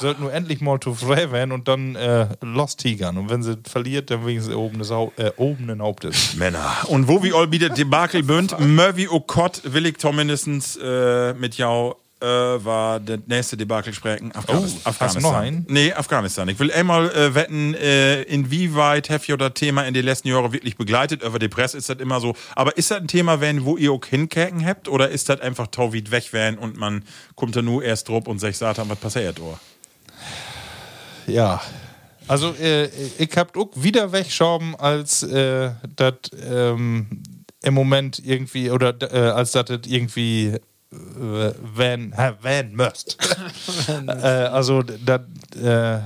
Sollten nur endlich mal zu frei werden und dann äh, lost tigern. Und wenn sie verliert, dann wenigstens oben des Hau äh, oben Hauptes. Männer. Und wo wir all wieder Debakel bünd, Murphy Okot will ich zumindest äh, mit jou äh, war der nächste Debakel sprechen. Afghanis Oh, hast du noch einen? Nee, Afghanistan. Ich will einmal äh, wetten, äh, inwieweit habt ihr das Thema in den letzten Jahren wirklich begleitet? Über die Presse ist das immer so. Aber ist das ein Thema, wenn, wo ihr auch hinkäken habt? Oder ist das einfach tauwid weg werden und man kommt da nur erst drauf und sagt, Satan, was passiert, oder? Ja. Also, äh, ich hab auch wieder wegschrauben, als äh, das ähm, im Moment irgendwie, oder äh, als das irgendwie äh, van müsst. äh, also, dat, äh,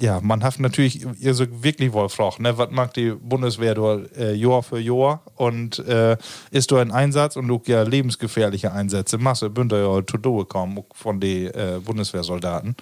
ja, man hat natürlich ihr so wirklich gefragt, ne, was macht die Bundeswehr dort äh, Jahr für Jahr und äh, ist da ein Einsatz und auch ja lebensgefährliche Einsätze, Masse Bünder ja zu Doe kommen von den äh, Bundeswehrsoldaten.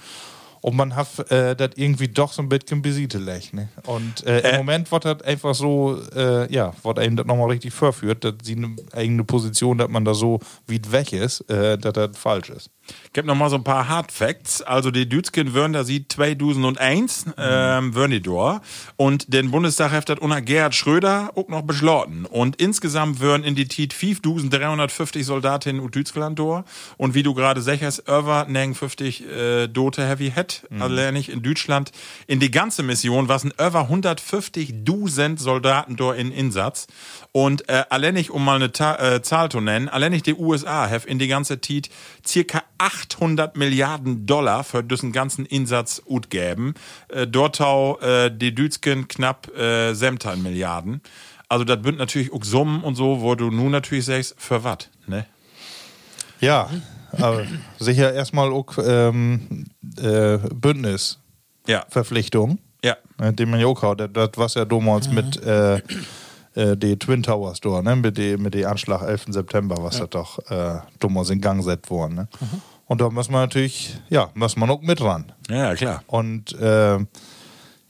Und man hat äh, das irgendwie doch so ein bisschen besiedelt. Ne? Und äh, im Moment wird das einfach so, äh, ja, wird einem das nochmal richtig verführt, dass sie eine eigene Position, dass man da so weit weg ist, äh, dass das falsch ist. Ich habe noch mal so ein paar Hard Facts. Also die Dütschen würden da sieht 2001 ähm, würden die da und den Bundestag hat das unter Gerhard Schröder auch noch beschlossen. Und insgesamt würden in die Tit 5350 Soldatinnen und Deutschland da und wie du gerade sagst, über 50 äh, Dote Heavy Head, allein nicht in Deutschland. In die ganze Mission waren über 150.000 Soldaten da in Einsatz. Und äh, allein nicht, um mal eine Ta äh, Zahl zu nennen, allein nicht die USA have in die ganze Tit circa 800 Milliarden Dollar für diesen ganzen Einsatz utgeben. Äh, dort hau äh, die Dütschen knapp äh, 17 Milliarden. Also das bünd natürlich auch Summen und so, wo du nun natürlich sagst, für was, ne? Ja, aber sicher erstmal auch ähm, äh, Bündnisverpflichtung, Ja. Ja. den man ja auch hat. Das, das was ja damals mit äh, äh, die Twin Towers da, ne? mit dem mit Anschlag 11. September, was da doch äh, damals in Gang gesetzt worden. Ne? Und da muss man natürlich, ja, muss man auch mit ran. Ja, klar. Und äh,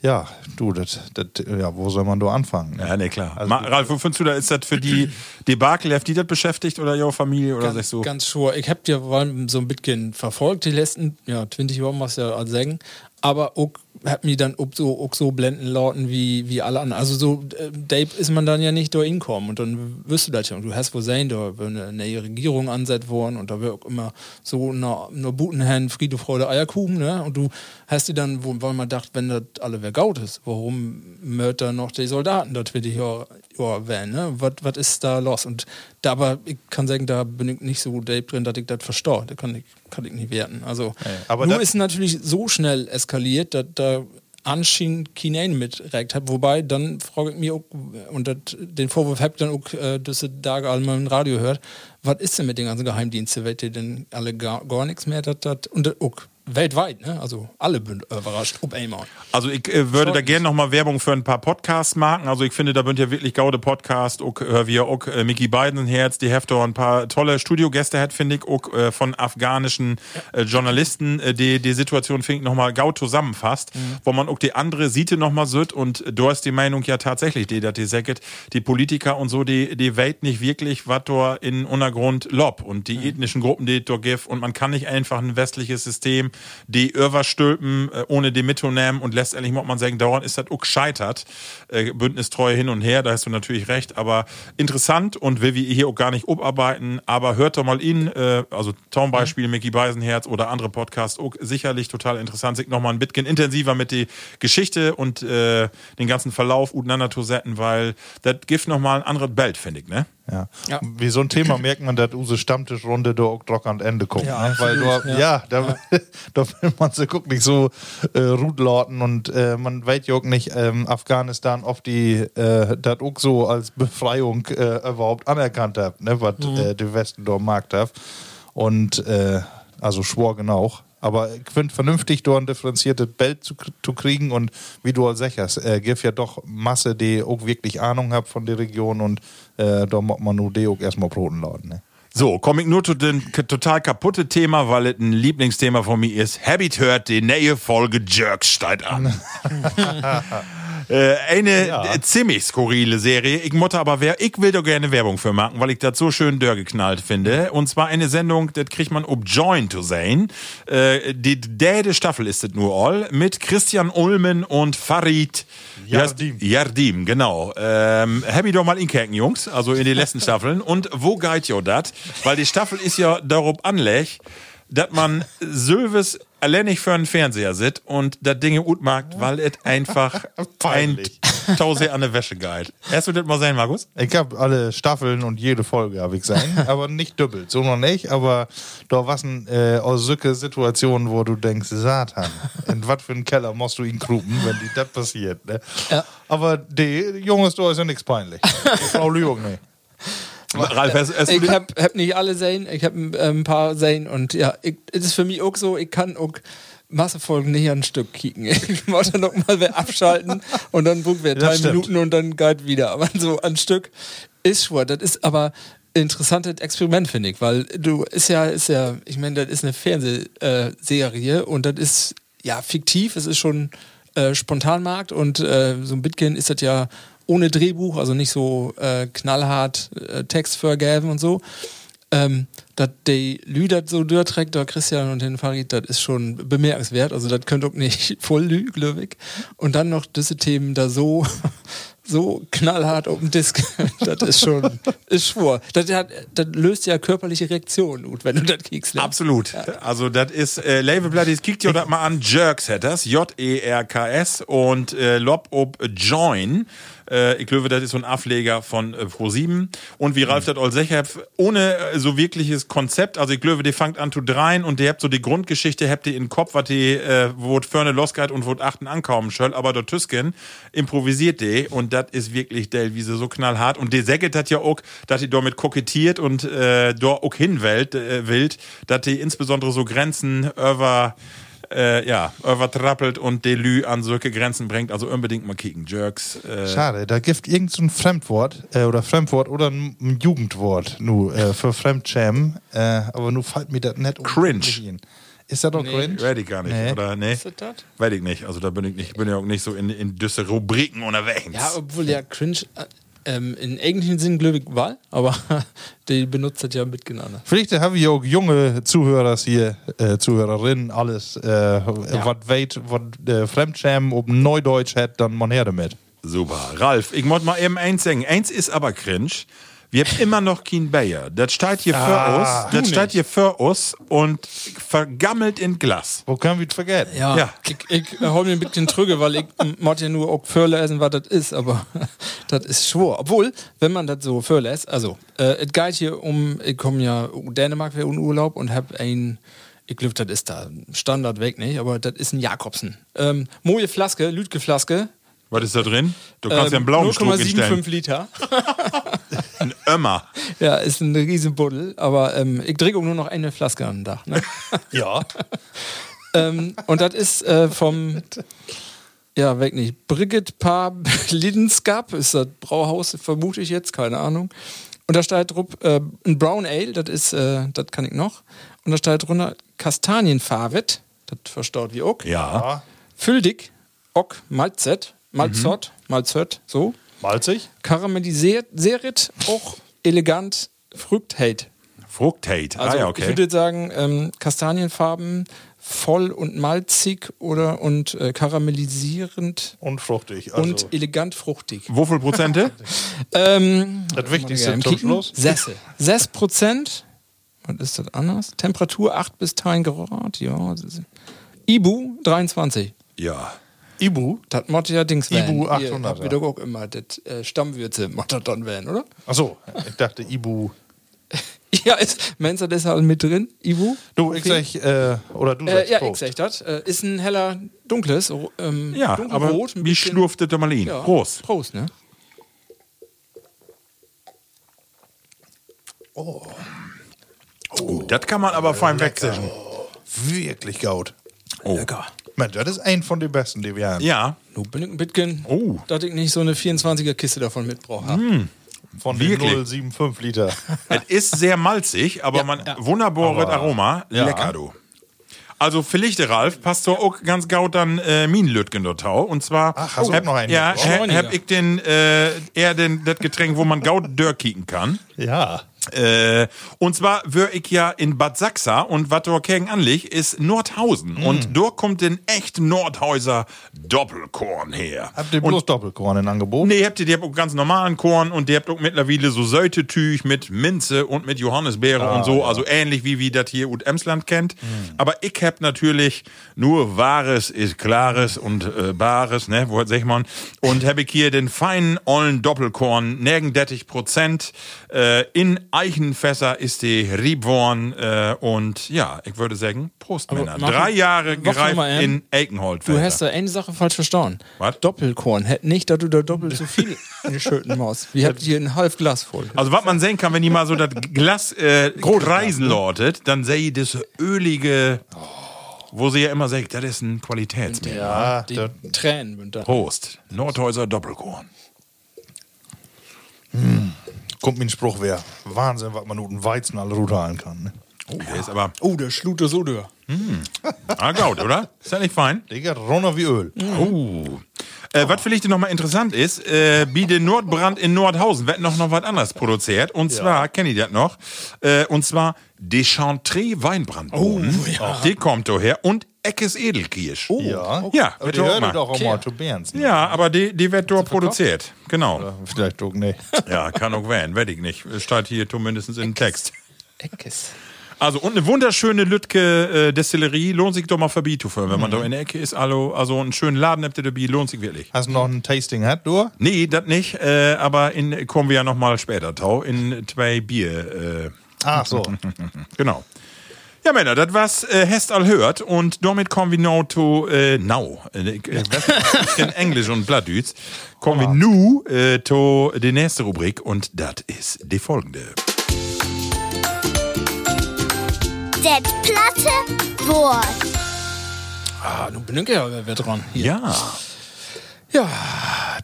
ja, du, das, das, ja, wo soll man da anfangen? Ne? Ja, ne, klar. Also- Ma, Ralf, wo findest du da, ist das für die Debakel, hat die das beschäftigt oder ihre Familie oder Ganz, du? ganz sure. Ich hab ja vor allem so ein bisschen verfolgt, die letzten ja, 20 Jahre, was ja als sagen. Aber auch hat mich dann auch so, auch so blenden lauten wie, wie alle anderen. Also so, äh, Dave ist man dann ja nicht da hinkommen und dann wirst du das ja. Und du hast wohl sehen, da wird eine neue Regierung ansetzt worden und da wird auch immer so eine, eine Friede, Freude, Eierkuchen, ne? Und du hast die dann, wo, weil man dachte, wenn das alle wer gaut ist, warum mört da noch die Soldaten will ich ja, ja wählen, ne? Was ist da los? Und da aber, ich kann sagen, da bin ich nicht so Dave drin, dass ich das verstehe. Da kann ich, kann ich nicht werten. Also, aber nur ist natürlich so schnell eskaliert, dass da anscheinend Kinane mitrecht hat. Wobei, dann frage ich mich auch, und dat, den Vorwurf habt dann auch, äh, dass ihr da einmal im Radio hört, was ist denn mit den ganzen Geheimdiensten? Wollt ihr denn alle gar, gar nichts mehr? Dat, dat, und dat auch weltweit, ne? Also alle sind überrascht, ob einmal. Also ich äh, würde da gerne nochmal Werbung für ein paar Podcasts machen. Also ich finde, da sind ja wirklich gaude Podcast, auch äh, wie auch äh, Mickey Biden Herz, die Hefter ein paar tolle Studiogäste hat, finde ich, auch äh, von afghanischen äh, Journalisten, äh, die die Situation, finde ich, nochmal gaut zusammenfasst, wo man auch die andere Siete nochmal sieht. Und du hast die Meinung ja tatsächlich, die, die, die sagt, die Politiker und so, die, die weit nicht wirklich, was da in Untergrund lob. Und die ethnischen Gruppen, die da gibt und man kann nicht einfach ein westliches System, die überstülpen, äh, ohne die mitzunehmen und letztendlich muss man sagen, dauernd ist das auch gescheitert. Äh, Bündnistreue hin und her, da hast du natürlich recht, aber interessant und will wir hier auch gar nicht abarbeiten, aber hört doch mal ihn, äh, also zum Beispiel Mickey Beisenherz oder andere Podcasts, auch sicherlich total interessant, sich nochmal ein bisschen intensiver mit die Geschichte und äh, den ganzen Verlauf untereinander zu setzen, weil das gibt nochmal ein anderes Bild, finde ich, ne? Ja. Ja. Wie so ein Thema merkt man, dass unsere Stammtischrunde da auch Drock an Ende kommt. Ja, ne? Weil du, ja, ja. da, da will man so gucken, nicht so äh, rutlauten und äh, man weiß ja auch nicht, ähm, Afghanistan, ob die äh, das auch so als Befreiung äh, überhaupt anerkannt hat, ne? was äh, der Westen da Markt hat. Und äh, also schwor genau. Aber ich finde vernünftig, da ein differenziertes Bild zu, zu kriegen und wie du als sagst, äh, gibt ja doch Masse, die auch wirklich Ahnung hat von der Region und äh, da muss man nur die auch erstmal Broten laden. Ne? So, komme ich nur zu dem total kaputte Thema, weil es ein Lieblingsthema von mir ist. Habit hört die neue Folge Jerks steigt an. äh, eine äh, ziemlich skurrile Serie. Ich mutter aber wer, ich will doch gerne Werbung für machen, weil ich das so schön dörrgeknallt finde. Und zwar eine Sendung, das kriegt man ob Join zu sehen. Äh, die däde Staffel ist es nur all mit Christian Ulmen und Farid Yardim. Jardim, genau. Ähm, hab ich doch mal inkerken, Jungs, also in die letzten Staffeln. Und wo geht jo dat? Weil die Staffel ist ja darauf anlegt, dass man Sylves alleinig für einen Fernseher sitzt und das Dinge gut mag, weil es einfach ein, Peinlich. tausend an der Wäsche geil. Hast du das mal sehen, Markus? Ich habe alle Staffeln und jede Folge habe ich gesehen, aber nicht doppelt, so noch nicht, aber da was äh, aus solche Situationen, wo du denkst, Satan, in was für einen Keller musst du ihn krupen, wenn die das passiert, ne? Ja. Aber die Jungs, da ist ja nichts peinlich. Frau Lügung, ne? Ralf, hast, hast Ich die- hab, nicht alle sehen, ich hab ein, ein paar sehen und ja, es ist für mich auch so, ich kann auch Massefolgen nicht an ein Stück kicken. Ich muss dann noch mal wer abschalten und dann wer Das drei stimmt. Minuten und dann geht wieder. Aber so ein Stück ist schwer. Das ist aber interessantes Experiment, finde ich, weil du ist ja, ist ja, ich meine, das ist eine Fernsehserie und das ist ja fiktiv, es ist schon äh, Spontanmarkt und äh, so ein Bitcoin ist das ja ohne Drehbuch, also nicht so äh, knallhart äh, Text vergeben und so. Ähm, dass die Lü das so durchträgt, der Christian und den Farid, das ist schon bemerkenswert. Also das könnte auch nicht voll Lü, glaube ich. Und dann noch diese Themen da so, so knallhart auf dem Disk, das ist schon, ist schwor. Das, hat, das löst ja körperliche Reaktionen, gut, wenn du das kriegst. ne? Absolut. Also das ist äh, Label Bloodies, kickt ihr das mal an, Jerks hat das, J-E-R-K-S und äh, Lob ob Join. Äh, ich glaube, das ist so ein Ableger von äh, Pro7. Und wie Ralf das all sicher ohne äh, so wirkliches Konzept, also ich glaube, die fangt an zu dreien und die habt so die Grundgeschichte, habt ihr in den Kopf, was die, äh, wo vorne losgeht und wo achten ankommen soll, aber der Tüsken improvisiert die und das ist wirklich der, wie sie so knallhart. Und die säget hat ja auch, dass die damit kokettiert und äh, da auch hinwählt, äh, wild, dass die insbesondere so Grenzen über äh, ja, übertrappelt und Delü an solche Grenzen bringt. Also unbedingt mal kicken. Jerks. Äh, Schade, da gibt irgend so ein Fremdwort äh, oder Fremdwort oder ein, Jugendwort nu, äh, für Fremdschämen, äh, aber nu fällt mir das nicht um. Cringe. Ist das doch cringe? Weiß ich gar nicht. Nee. Oder nee? Ist das das? Weiß ich nicht. Also da bin ich nicht, bin ja auch nicht so in, in diese Rubriken unterwegs. Ja, obwohl ja cringe äh, ähm, in eigentlichen Sinn glücklich war, aber die benutzt das ja mitgenommen. Vielleicht haben wir auch junge Zuhörer hier, äh, Zuhörerinnen, alles, äh, was weit, was äh, Fremdschämen ob Neudeutsch hat, dann man her damit. Super. Ralf, ich muss mal eben eins sagen. Eins ist aber cringe. Wir haben immer noch kein Bayer. Das steht hier für uns. Das steht hier für uns und vergammelt in Glas. Wo können wir es vergessen? Ja, Ja. ich, ich äh, hol mir ein bisschen trüge, weil ich muss ja nur auch vorlesen, was das ist, aber das ist schwor. Obwohl, wenn man das so vorlässt, also, äh, es geht hier um, ich komme ja Dänemark für in Urlaub und hab ein, ich glaube, das ist da Standard weg, nicht? Aber das ist ein Jakobsen. Ähm, Moje Flaske, Lütke Flaske. Was ist da drin? Du kannst ja einen ähm, blauen Strug 0,75 instellen. Liter. Ein Ömmer. Ja, ist ein riesen Buddel, aber ähm, ich trinke nur noch eine Flaske am Tag. Ne? Ja. ähm, und das ist äh, vom, ja, weg nicht, Brigitte Paar Lidenskap, ist das Brauhaus, vermute ich jetzt, keine Ahnung. Und da steht drauf, äh, ein Brown Ale, das ist, äh, das kann ich noch. Und da steht drunter Kastanienfarvet, das verstaut wie auch. Ja. Füldig, Ock, Malzet, Malzot, Malzött, so. Malzig? Karamellisiert, Serit, auch elegant, Fruchtheit. Fruchthate. Also ah ja, ich okay. würde sagen, ähm, Kastanienfarben, voll und malzig oder und äh, karamellisierend Und fruchtig. Also, und elegant fruchtig. Viel Prozente? Ähm, das Wichtigste zum. Schluss. Sesse. 6 Prozent. Was ist das anders? Temperatur 8 bis 10 Grad. Ja. Ibu 23. ja. Ibu? Das Motto ja Dings Ibu. Hier 800, habt ihr ja. doch auch immer das äh, Stammwürze Motto dann werden, oder? Achso, ich dachte Ibu. Ja, ist, meinst du das halt mit drin? Ibu? Du, ich sag, äh, oder du Äh, sagst ja, ich Prost. sag das. Äh, ist ein heller, dunkles, ähm, Ja, aber dunkelrot. ein wie schlurftet der mal ihn? Ja. Prost. Prost, ne? Oh, das kann man aber fein wegzischen. Wirklich gut. Oh. Lecker. Mensch, das ist ein von den besten, die wir haben. Ja, Nun bin ich ein bisschen, Oh. dass ich nicht so eine 24er Kiste davon mitbrauche. Hm. Von den Wirklich? 075 Liter. es ist sehr malzig, aber man wunderbares Aroma. Ja. Lecker, du. Also vielleicht, Ralf, passt doch auch ganz gaut dann äh, Minlütgen dort tau. Und zwar Ach, hast du hab, noch einen ja, hab, hab ich den, äh, eher den, das Getränk, wo man gaut Dörr kicken kann. Ja. Äh, und zwar wär ich ja in Bad Sachsa und was dort gegen anliegt, ist Nordhausen. Und dort kommt den echt Nordhäuser Doppelkorn her. Habt ihr Und- bloß Doppelkorn in Angebot? Nee, habt ihr, die habt auch ganz normalen Korn und die habt auch mittlerweile so Säutetüch mit Minze und mit Johannisbeere und so, also ähnlich wie wie das hier ut Emsland kennt. Aber ich hab natürlich nur Wahres ist Klares und äh, Bares, ne, wo sag man. Und hab ich hier den feinen ollen Doppelkorn, nirgend 30 Prozent. Äh, in Eichenfässer ist die Riebworn äh, und ja, ich würde sagen, Prost, Männer. Marco, Drei Jahre gereift mal in Eichenhold. Du hast da eine Sache falsch verstanden. Was? Doppelkorn. Hätt nicht, dass du da doppelt so viel Schütten machst. Wir habt hier ein halb Glas voll. Also was man sehen kann, wenn die mal so das Glas äh, kreisen lortet, dann sehe ich das ölige, wo sie ja immer sagt, das ist ein Qualitätsmerkmal. Ja, Die da, Tränen. Prost. Nordhäuser Doppelkorn. Kommt mir ein Spruch, wer Wahnsinn, was man mit einem Weizen alle runterhalten kann. Ne? Oh, der ist aber, Oh, der Schlute so durch. ah, gaut, oder? Ist ja nicht fein? Digga, runter wie Öl. Oh. Äh, was vielleicht noch mal interessant ist, äh, wie den Nordbrand in Nordhausen wird noch, noch was anderes produziert. Und zwar, kenne ich das noch, äh, und zwar Deschantré Weinbrandbohnen. Oh, ja. Die kommt daher. Und Eckes Edelkirsch. Ja, Ja, aber die hört mal. doch auch mal zu Berns. Ne? Ja, aber die, die wird dort produziert. Genau. Vielleicht doch nicht. Ja, kann auch werden, weiß ich nicht. Steht hier zumindest in dem Text. Eckes. Also, und eine wunderschöne Lütke äh, Destillerie. Lohnt sich doch mal vorbeizufahren, wenn man da in der Ecke ist. Also, also einen schönen Laden habt ihr dabei, lohnt sich wirklich. Hast du noch ein Tasting hat, du? Nee, das nicht, äh, aber in, kommen wir ja noch mal später tau, in zwei Bier. Äh, Ach so. genau. Ja, Männer, das was äh, Hest all hört und damit kommen wir now to äh, now. Äh, ich, äh, weiß nicht, ein bisschen Englisch und Blattdütz. Kommen wir nu äh, to die nächste Rubrik und das ist die folgende. Det platte Wort. Ah, nun bin ich ja wer dran. Hier. Ja. Ja,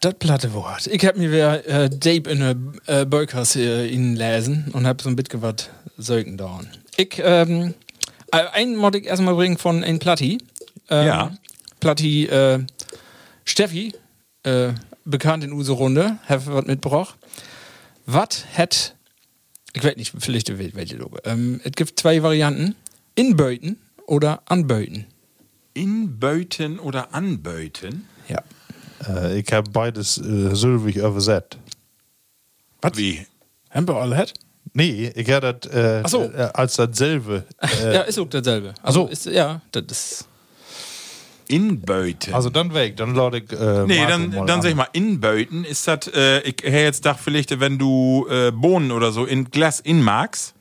das platte Wort. Ich hab mir wieder äh, Dave in der äh, Bölkers äh, in lesen und hab so ein bisschen was Söken da. Ich, ähm, äh, einen muss ich erstmal bringen von ein Platti. Ähm, Ja. Platti äh, Steffi, äh, bekannt in Use Runde, hab was mitgebracht. Was hat, ich weiß nicht, vielleicht welche Logo. Ähm, es gibt zwei Varianten: Inböten oder Anböten. Inbeuten oder anbeuten? Ja. Äh, ich habe beides äh, silbrig übersetzt. Was? Wie? Haben wir alle hat? Nee, ich habe das äh, so. äh, als dasselbe. Äh, ja, ist auch dasselbe. Also, so. ist, ja, das ist. Inbeuten. Also dann weg, dann lade ich. Äh, Nee, Marco dann, mal dann an. sag ich mal, Inbeuten ist das, äh, ich hätte jetzt gedacht, vielleicht, wenn du äh, Bohnen oder so in Glas inmagst,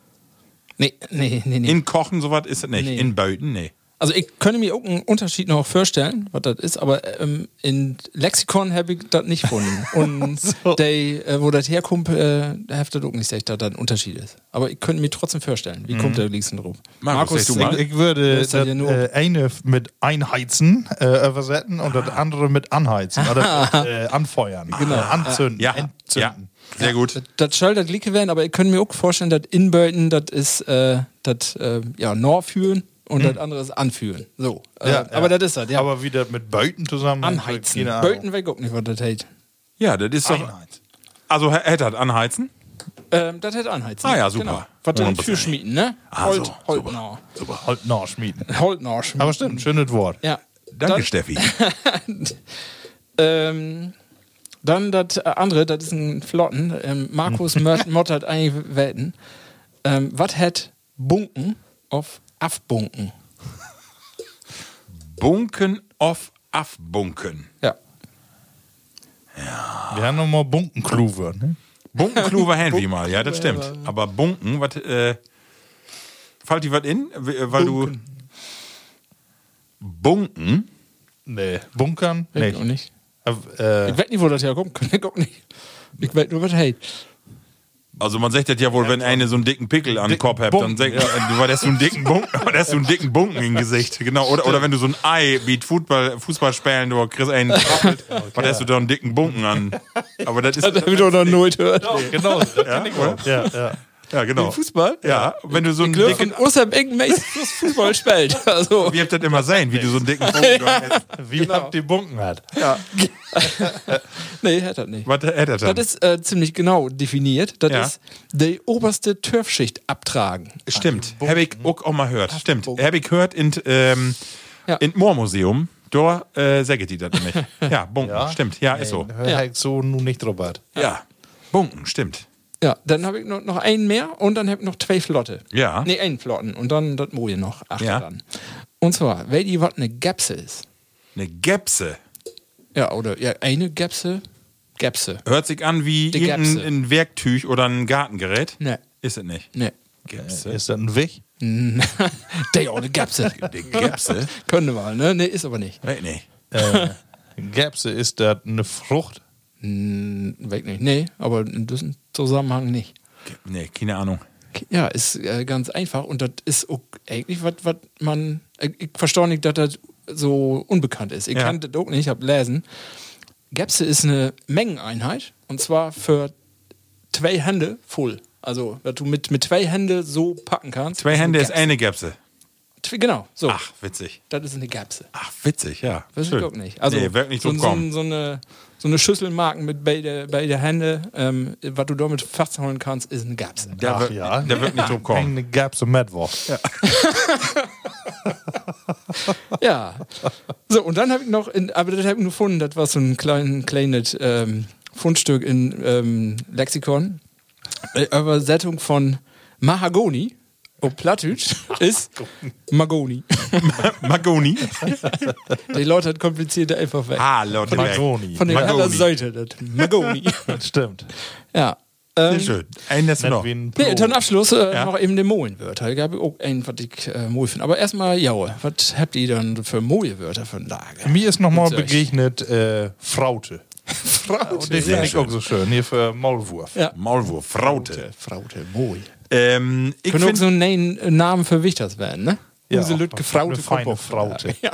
Nee, nee, nee, nee. in Kochen, sowas ist das nicht. Nee. Inbeuten, nee. Also, ich könnte mir auch einen Unterschied noch vorstellen, was das ist, aber ähm, in Lexikon habe ich das nicht gefunden. Und der, äh, wo das herkommt, äh, das auch nicht gesagt, dass das ein Unterschied ist. Aber ich könnte mir trotzdem vorstellen. Wie kommt der Liesen drauf? Markus, du mal. Ich würde ja das nur- äh, eine mit einheizen äh, übersetzen und das andere mit anheizen. Oder äh, anfeuern. Genau. Äh, anzünden. Ja, entzünden. ja, sehr gut. Das soll das Glicke werden, aber ich könnte mir auch vorstellen, dass Inböten, das ist äh, das äh, ja, Norfühlen und das andere ist Anfühlen. So. Äh, Hm. Ja, aber ja. das ist das, ja. Aber wieder mit Beuten zusammen. Anheizen. Böten weg auch nicht, was das heißt. Ja, das ist doch. Also, hätte das anheizen? Ähm, das hätte anheizen. Ah ja, super. Genau. Was Ohne für schmieden, ne? Ah, Holt, so, Holtnau. Halt nachschmieden. Holtnau schmieden. Aber stimmt, schönes Wort. Ja. Danke, Dann- Steffi. Ähm, dann das andere, das ist ein Flotten. Ähm, Markus Mott mottert eigentlich Welten. Ähm, was hat Bunken auf Affbunken? Bunken auf Affbunken. Ja. Wir haben nochmal Bunkenkluver. Ne? Bunkenkluver wir mal, ja, das stimmt. Aber Bunken, was, äh, fällt dir was in? W- Weil du. Bunken? Nee. Bunkern? Weiß ich auch Nee. nicht. Äh, Ich weiß nicht, wo das herkommt. Ich auch nicht. Ich weiß nur, was heißt. Also man sagt das ja wohl, wenn eine so einen dicken Pickel an den Kopf hat, dann sagt man, du war das so einen dicken Bunken, das so einen dicken Bunken im Gesicht. Genau. Oder, oder wenn du so ein Ei wie Fußball, Fußball spielen, du kriegst einen Trappelt, aber da hast du da einen dicken Bunken an. Aber das ist. Das doch noch nooit gehört. genau. Das kenn ich auch. Ja, ja. Ja, genau. Im Fußball? Ja, wenn du so einen Glück dicken, Osam Engmace Fußball spielt. Also, wie habt das immer sein, wie du so einen dicken Bogen hast. Wie Genau. habt die Bunken hat? nee, hat er nicht. Was hätte er dann? Das ist äh, ziemlich genau definiert. Das Ja. ist die oberste Turfschicht abtragen. Stimmt, habe ich auch, auch mal gehört. Stimmt, habe ich gehört in, ähm, Ja. in Moormuseum. Da äh, sagen die das nicht. Ja, Bunken, stimmt. Ja, ist so. Hör ich so nun nicht drüber. Ja, Bunken, stimmt. Ja, dann habe ich noch, noch einen mehr und dann habe ich noch zwei Flotte. Ja. Nee, einen Flotten und dann das Moje noch. Acht Ja. dann. Und zwar, weil die was eine Gäpse ist. Eine Gäpse. Ja, oder ja, eine Gäpse. Gäpse. Hört sich an wie Gäpse. ein Werktüch oder ein Gartengerät. Nee. Ist es nicht. Nee. Gäpse. Ist das ein Weg? Der auch eine Gäpse. Die Gäpse? Könnte mal, ne? Nee, ist aber nicht. Nee, nee. Äh, Gäpse, ist das eine Frucht? Weg nicht. Nee, aber in diesem Zusammenhang nicht. Nee, keine Ahnung. Ja, ist äh, ganz einfach und das ist auch eigentlich was, was man. äh, Ich verstehe nicht, dass das so unbekannt ist. Ich Ja. kann das auch nicht, ich habe lesen. Gäpse ist eine Mengeneinheit und zwar für zwei Hände voll. Also, dass du mit, mit zwei Händen so packen kannst. Zwei Hände ist eine Gäpse. Tw- Genau, so. Ach, witzig. Das ist eine Gäpse. Ach, witzig, ja. Das Schön. ich auch nicht. Also, nee, wird nicht so, so so, kommen. So, eine, Schüsselmarken mit beide, beide Hände, ähm, was du damit festholen kannst, ist eine Gäpse. Der, wird, der wird nicht so kommen. Eine Gäpse Mittwoch. Ja. So, und dann habe ich noch, in, aber das habe ich nur gefunden, das war so ein klein, kleines ähm, Fundstück in ähm, Lexikon. Äh, Übersetzung von Mahagoni, oh Plattdeutsch, ist Magoni. Magoni. Die Leute hat komplizierte einfach weg. Ah, Leute. Magoni. Von der Magoni. anderen Seite, das Magoni. Das stimmt. ja. Sehr Ähm, schön. Du Nicht noch. ein Nee, zum Abschluss äh, Ja. noch eben den Molenwörter. Ich habe auch einen, was ich äh, Mohl finde. Aber erstmal, ja, was habt ihr dann für Mohlwörter für ein Lager? Mir ist nochmal begegnet äh, Fraute. Und die finde ich auch so schön. Hier für Maulwurf. Ja. Maulwurf, Fraute. Fraute, Mohl. Ähm, ich Können auch finde so einen Namen für Wichters werden, ne? Ja, Use Lütke Fraute. Ja.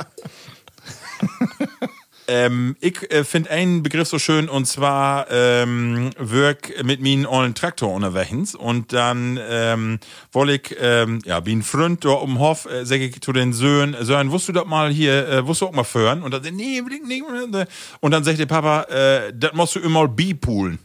ähm, ich äh, find einen Begriff so schön und zwar ähm, wirk mit mir einen Traktor unterwegs und dann ähm, woll ich, ähm, ja, wie ein Freund da um Hof, äh, sag ich zu den Söhnen, Söhnen, wusst du das mal hier, äh, wusst du auch mal föhren? Und dann, nee, ich nicht. Und dann sagt der Papa, äh, das musst du immer bipoolen.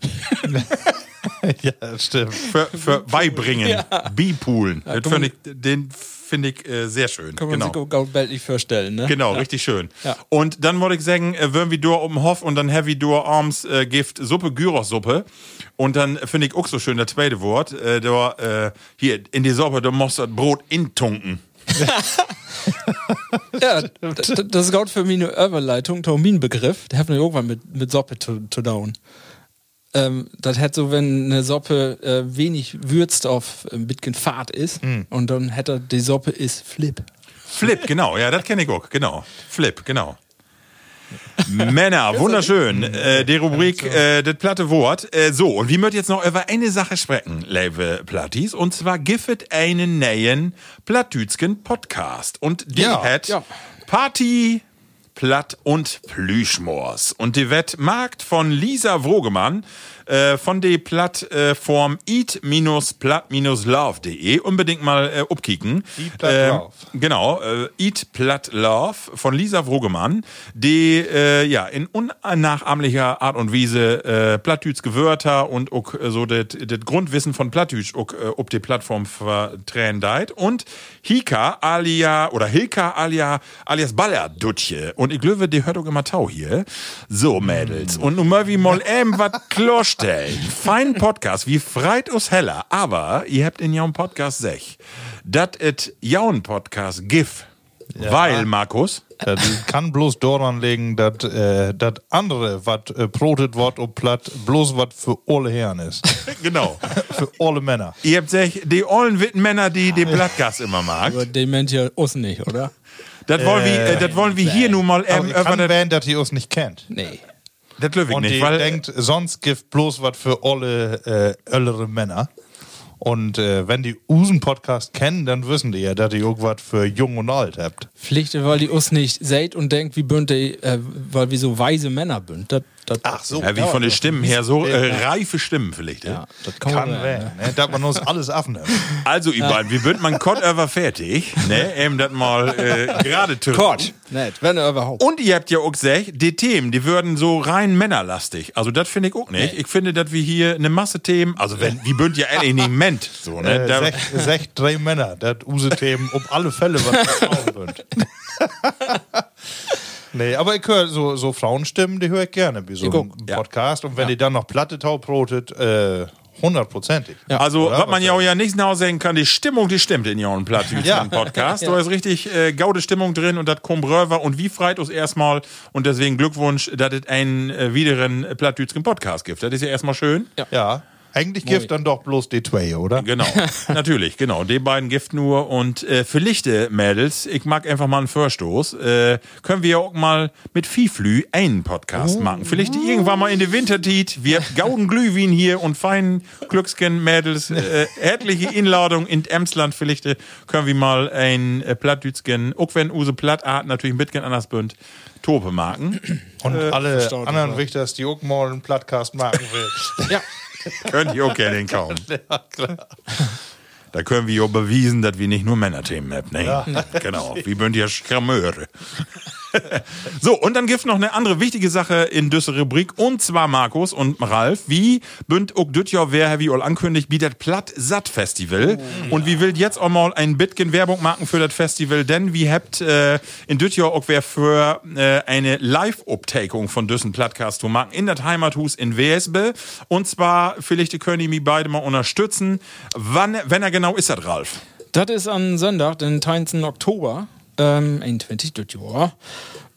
ja, stimmt. Für, für beibringen. Bipoolen. das kann find man- ich, den finde ich äh, sehr schön. Kann man genau. sich bildlich vorstellen, ne? Genau, ja. richtig schön. Ja. Und dann wollte ich sagen, äh, wenn wir durch um Hof und dann heavy durch abends äh, Gift Suppe, Gyros-Suppe. Und dann finde ich auch so schön das zweite Wort. Äh, da, äh, hier, in die Suppe, du musst das Brot intunken. Ja, das ist gerade für mich eine Überleitung, Terminbegriff. Der hat mir irgendwann mit, mit Soppe zu, zu down. Ähm, das hätte so, wenn eine Suppe äh, wenig würzt auf ein bisschen Fahrt ist und dann hätte die Suppe ist Flip. Flip, genau. Ja, das kenne ich auch. Genau. Flip, genau. Männer, wunderschön. Äh, die Rubrik, äh, das platte Wort. Äh, so, und wir möchten jetzt noch über eine Sache sprechen, liebe Plattis. Und zwar giffet einen neuen Plattütsken Podcast. Und die Ja, hat ja. Party, Platt und Plüschmors. Und die wird markt von Lisa Wogemann äh, von der Plattform eat-platt-love.de. Unbedingt mal äh, upkicken. Eat Platt Ähm, Love. Genau, äh, Eat Platt Love von Lisa Wogemann, die äh, ja in unnachahmlicher Art und Weise äh, Plattdütske Wörter und äh, so das Grundwissen von Plattdütsch auch, äh, ob die Plattform vertränen. Und Hika alia oder Hilka alia alias Ballerdutje. Und ich glaube, die hört auch immer Tau hier. So, Mädels. Und nun mal wie mal eben was klarstellen. Fein Podcast, wie freit us heller. Aber ihr habt in jaun Podcast sech, dat et jaun Podcast gif. Weil, Markus, Das kann bloß daran liegen, dass äh, das andere, was äh, brotet wird und platt, bloß was für alle Herren ist. genau. für alle Männer. ihr habt sech, die ollen witten Männer, die die Blattgas immer mag. Aber den Mensch ja uns nicht, oder? Das wollen wir, äh, das wollen wir hier nun mal Aber eben ich kann das, werden, dass die uns nicht kennt. Nee. Das löw ich Und nicht, die weil, denkt, sonst gibt bloß was für alle äh, ältere Männer. Und äh, wenn die Usen Podcast kennen, dann wissen die ja, dass ihr irgendwas für jung und alt habt. Pflichte, weil die uns nicht seht und denkt, wie bünd die, äh, weil wir so weise Männer bünd. Das Das, Ach so. Ja, wie von den Stimmen her, so äh, reife Stimmen vielleicht. Ja. das kann, Kann werden. Ne? Da man uns alles abnehmen. Also, ihr beiden, wie wird man Kott over fertig? Ne, eben das mal äh, gerade türken. Gott, nicht, wenn er überhaupt. Und ihr habt ja auch gesagt, die Themen, die würden so rein männerlastig. Also das finde ich auch nicht. Ich finde, dass wir hier eine Masse Themen, also wenn, wie bünd ja Element, so, ne? Äh, Da, sech, sech drei Männer, das Use-Themen um alle Fälle, was Frauen sind. Nee, aber ich höre so, so Frauenstimmen, die höre ich gerne bei so Ich einem guck. Ja. Podcast. Und wenn die dann noch Platte taubrotet, äh, hundertprozentig. also, Oder? was man ja auch ja nicht genau sagen kann, die Stimmung, die stimmt in Jorn Plattüts Ja. im Podcast. Da ist richtig äh, gaude Stimmung drin und das kommt rüber und wie freit uns erstmal und deswegen Glückwunsch, dass es einen äh, wideren Plattütschen Podcast gibt. Das ist ja erstmal schön. Ja, eigentlich gibt dann doch bloß die zwei, oder? Genau, natürlich, genau. Die beiden Gift nur und äh, für Lichte, Mädels, ich mag einfach mal einen Vorstoß. Äh, können wir auch mal mit Fiflü einen Podcast machen. Vielleicht irgendwann mal in der Wintertit. Wir gauden Glühwein hier und feinen Glücksken, Mädels. Äh, herzliche Inladung in Emsland. Vielleicht äh, können wir mal ein äh, Plattdütsken, auch wenn Use Plattart natürlich ein bisschen anders bünd, Tope machen. Und alle verstaut anderen. Wichters, die auch mal einen Podcast machen will. Ja, Könnt ihr auch gerne kaufen. Da können wir ja bewiesen, dass wir nicht nur Männerthemen haben. Nee, genau. Wir sind ja Schramöre. so, und dann gibt noch eine andere wichtige Sache in dieser Rubrik. Und zwar, Markus und Ralf, wie bünd auch düt ja wer wie all ankündigt, wie das Platt Satt Festival. Und wie will jetzt auch mal ein bisschen Werbung machen für das Festival, denn wir habt äh, in düt ja auch wer für äh, eine Live-Obtakung von düssen Plattcast zu machen in das Heimathus in Wesbe. Und zwar, vielleicht können die mich beide mal unterstützen. Wann, wenn er genau ist, das Ralf? das ist am Sonntag, den 13. Oktober, ähm, 21. das Jahr,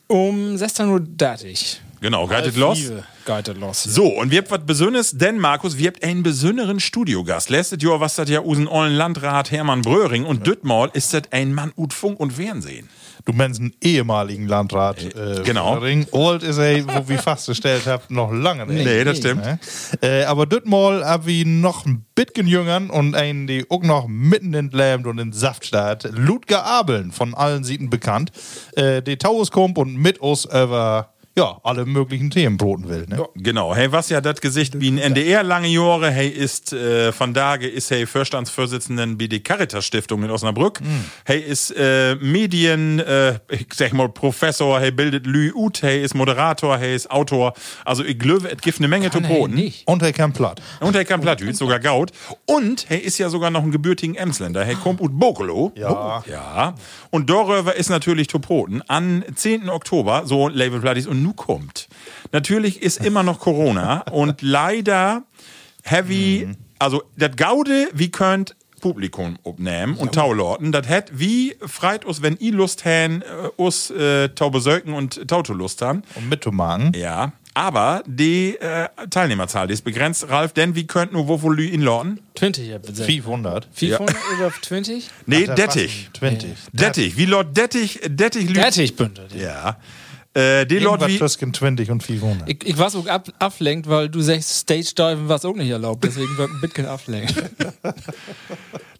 um 16.30 Uhr. Genau, geht los? Geht los. So, und wir habt was Besonderes, denn Markus, wir habt einen besonderen Studiogast. Letztes Jahr was das ja usen ollen Landrat Hermann Bröhring und Düttmal ist das ein Mann ut Funk und Fernsehen. Du meinst einen ehemaligen Landrat. Äh, genau. Ring. Old ist er, wo wir festgestellt haben, noch lange nicht. Nee, das stimmt. Ne? Äh, aber das Mal haben wir noch ein bisschen jüngern und einen, die auch noch mitten in Lämt und in Saft steht. Ludger Abeln, von allen Seiten bekannt. Äh, die kommt und mit uns über ja, alle möglichen Themen broten will. Ne? Genau, hey, was ja das Gesicht wie ein NDR lange Jahre, hey, ist äh, von Dage ist hey Vorstandsvorsitzenden bei der Caritas Stiftung in Osnabrück. Hey, ist äh, Medien, äh, ich sag mal Professor, hey, bildet Lü Ut, hey, ist Moderator, hey, ist Autor. Also ich glaube, es gibt eine Menge zu Kann er broten. nicht. Und er kann platt. Und er kann Plattüt, sogar Gaut. Und er ist ja sogar noch ein gebürtigen Emsländer. Er kommt ut Bokolo. Ja. Ja. Und darüber ist natürlich Toproten. Am 10. Oktober, so Label Plattis, und nu kommt. Natürlich ist immer noch Corona und leider heavy, also das Gaude, wie könnt Publikum abnehmen und Taulorten. Das hätt wie freit us, wenn i Lust hän, äh, us äh, Tau besöken und Tauto Lust han. Und mitzumachen. Ja, aber die äh, Teilnehmerzahl die ist begrenzt, Ralf, denn wie könnt nur wo wohl in Lorten? 20, ja, bitte. 500. 500 oder 20? Nee, Ach, Dettich. war 20. Dettich, wie Lord Dettich, Dettich Lü- Fertigbündel. Ja. Äh, die Irgendwas wie. zwischen 20 und 500. Ich, ich war so ab, ablenkt, weil du sagst, Stage Diven war auch nicht erlaubt, deswegen wird ein bisschen ablenkt.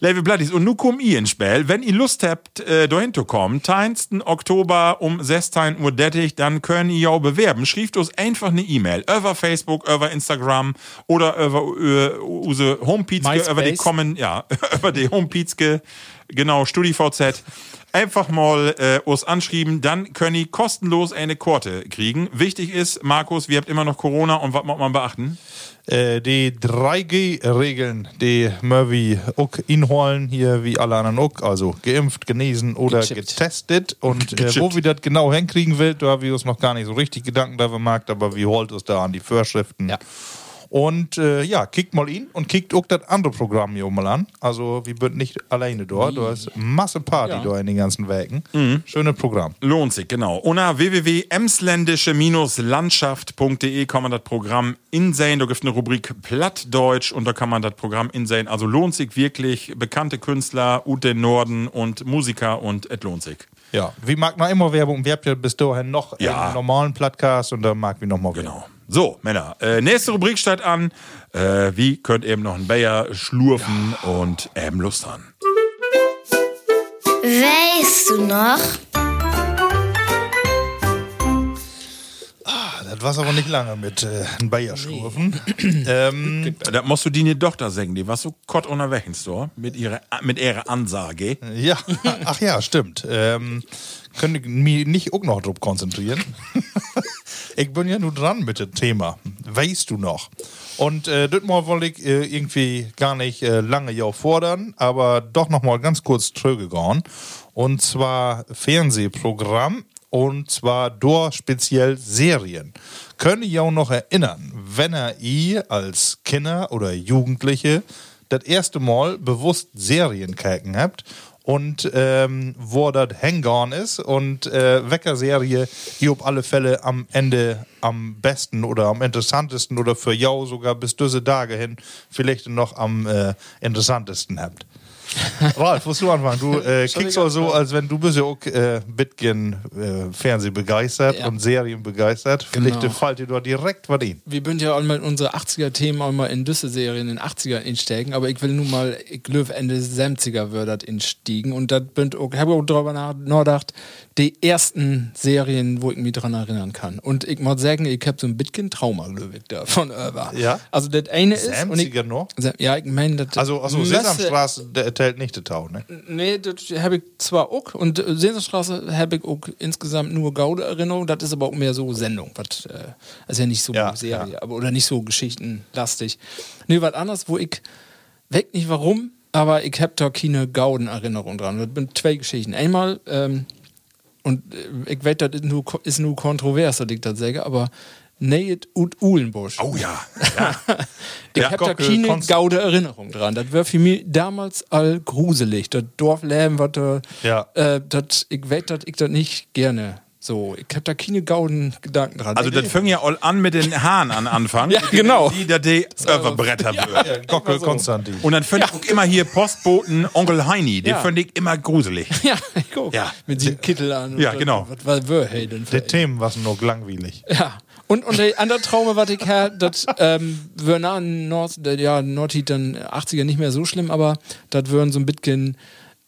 Level Plattis. Und nu komm i ins Spiel. Wenn ihr Lust habt, äh, dahin zu kommen, 10. Oktober um 16 Uhr Dettich, dann können ihr auch bewerben. Schreibt uns einfach eine E-Mail. Über Facebook, über Instagram oder über äh, unsere MySpace. über die kommen, ja, über die Homepage, genau, StudiVZ. Einfach mal äh, uns anschreiben, dann können ihr kostenlos eine Korte kriegen. Wichtig ist, Markus, wir habt immer noch Corona und was muss man beachten? Äh, die 3G-Regeln, die Murphy auch inholen, hier wie alle anderen auch, also geimpft, genesen oder Gechippt. getestet. Und äh, wo wir das genau hinkriegen will, da haben wir uns noch gar nicht so richtig Gedanken darüber gemacht, aber wir holt uns da an die Vorschriften. Ja. Und äh, ja, kickt mal ihn und kickt auch das andere Programm hier mal an. Also, wir sind nicht alleine dort. Du hast Masse Party Ja. da in den ganzen Werken. Schönes Programm. Lohnt sich, genau. Unter www.emsländische-landschaft.de kann man das Programm insehen. Da gibt es eine Rubrik Plattdeutsch und da kann man das Programm insehen. Also lohnt sich wirklich. Bekannte Künstler, ut den Norden und Musiker und es lohnt sich. Ja, wir mag noch immer Werbung. Wir habt ja bis dahin noch Ja. einen normalen Podcast und da mag wir noch mal Genau. So, Männer, äh, nächste Rubrik steht an. Äh, wie könnt eben noch ein Bayer schlurfen und eben Lust haben? Weißt du noch? Das Das war aber nicht lange mit äh, ein Bayerschurfen. ähm, Da musst du die ne Tochter sagen, die war so kott unterwegs, so, mit ihrer, mit ihrer Ansage. ja, ach ja, stimmt. Ähm, könnte ich mich nicht auch noch drauf konzentrieren. ich bin ja nur dran mit dem Thema. Weißt du noch? Und äh, das mal wollte ich äh, irgendwie gar nicht äh, lange ja fordern, aber doch noch mal ganz kurz zurückgegangen. Und zwar Fernsehprogramm und zwar durch speziell Serien. Könnt ihr auch noch erinnern, wenn er ihr als Kinder oder Jugendliche das erste Mal bewusst Serien kijken habt und ähm, wo das Hang-On ist und äh, Wecker-Serie, die auf alle Fälle am Ende am besten oder am interessantesten oder für jou sogar bis diese Tage hin vielleicht noch am äh, interessantesten habt. Ralf, musst du anfangen? Du äh, kickst auch so, als wenn du bist ja auch äh, Bitgen äh, Fernseh begeistert Ja. und Serien begeistert. Vielleicht Genau. fällt dir dort direkt was ein. Wir bünd ja einmal unsere 80er-Themen einmal in düsse Serien in den 80er insteigen, aber ich will nun mal, ich glaube Ende 70er wird instiegen und das bünd auch, habe auch drüber nach- nachgedacht, die ersten Serien, wo ich mich dran erinnern kann. Und ich muss sagen, ich habe so ein bisschen Trauma, ich, da von. Ja? Also das eine ist, und ich, 70er noch? ja, ich meine, das Also, also Sesamstraße, erzählt nicht den Tau, ne? Nee, das habe ich zwar auch und äh, Sesamstraße habe ich auch insgesamt nur gaude Erinnerung, das ist aber auch mehr so Sendung, was äh, also ja nicht so Ja, Serie, ja. aber oder nicht so geschichtenlastig. Nee, was anderes, wo ich weg nicht warum, aber ich habe da keine gauden Erinnerung dran. Das sind zwei Geschichten. Einmal ähm, und äh, ich weiß, das ist nur, ist nur kontrovers, dass ich das sage, aber Neit und Uhlenbusch. Oh ja. Ich Ja, hab da keine Konst- gaude Erinnerung dran. Das war für mich damals all gruselig. Das Dorfleben, was da, Ja. äh, das, ich weiß, dass ich das nicht gerne so. Ich hab da keine gauden Gedanken dran. Also, das fängt ja all an mit den Haaren an Anfang. Ja, genau. Die, die, die Överbretter wird. Gockel Konstantin. Und dann finde ich auch immer hier Postboten Onkel Heini, den Ja. finde ich immer gruselig. ja, ich guck. Ja. Mit diesem Kittel an. Ja, genau. Was war wär hey denn für Die Themen waren noch langweilig. Ja. Und, und der andere Traum, was ich her, das ähm, wir nach Nord, ja, Nordheat dann 80er nicht mehr so schlimm, aber das würden so ein bisschen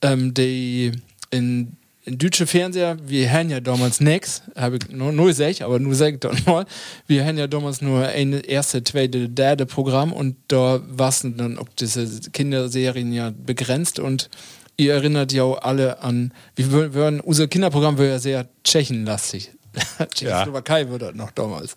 ähm, die in, in deutsche Fernseher, wir haben ja damals nix, habe ich nur, nur sech, aber nur ich doch mal, wir haben ja damals nur ein erste, zweite, dritte Programm und da war dann auch diese Kinderserien ja begrenzt und ihr erinnert ja auch alle an, wir wür- würden, unser Kinderprogramm war ja sehr tschechenlastig. Tschechoslowakei war das noch damals.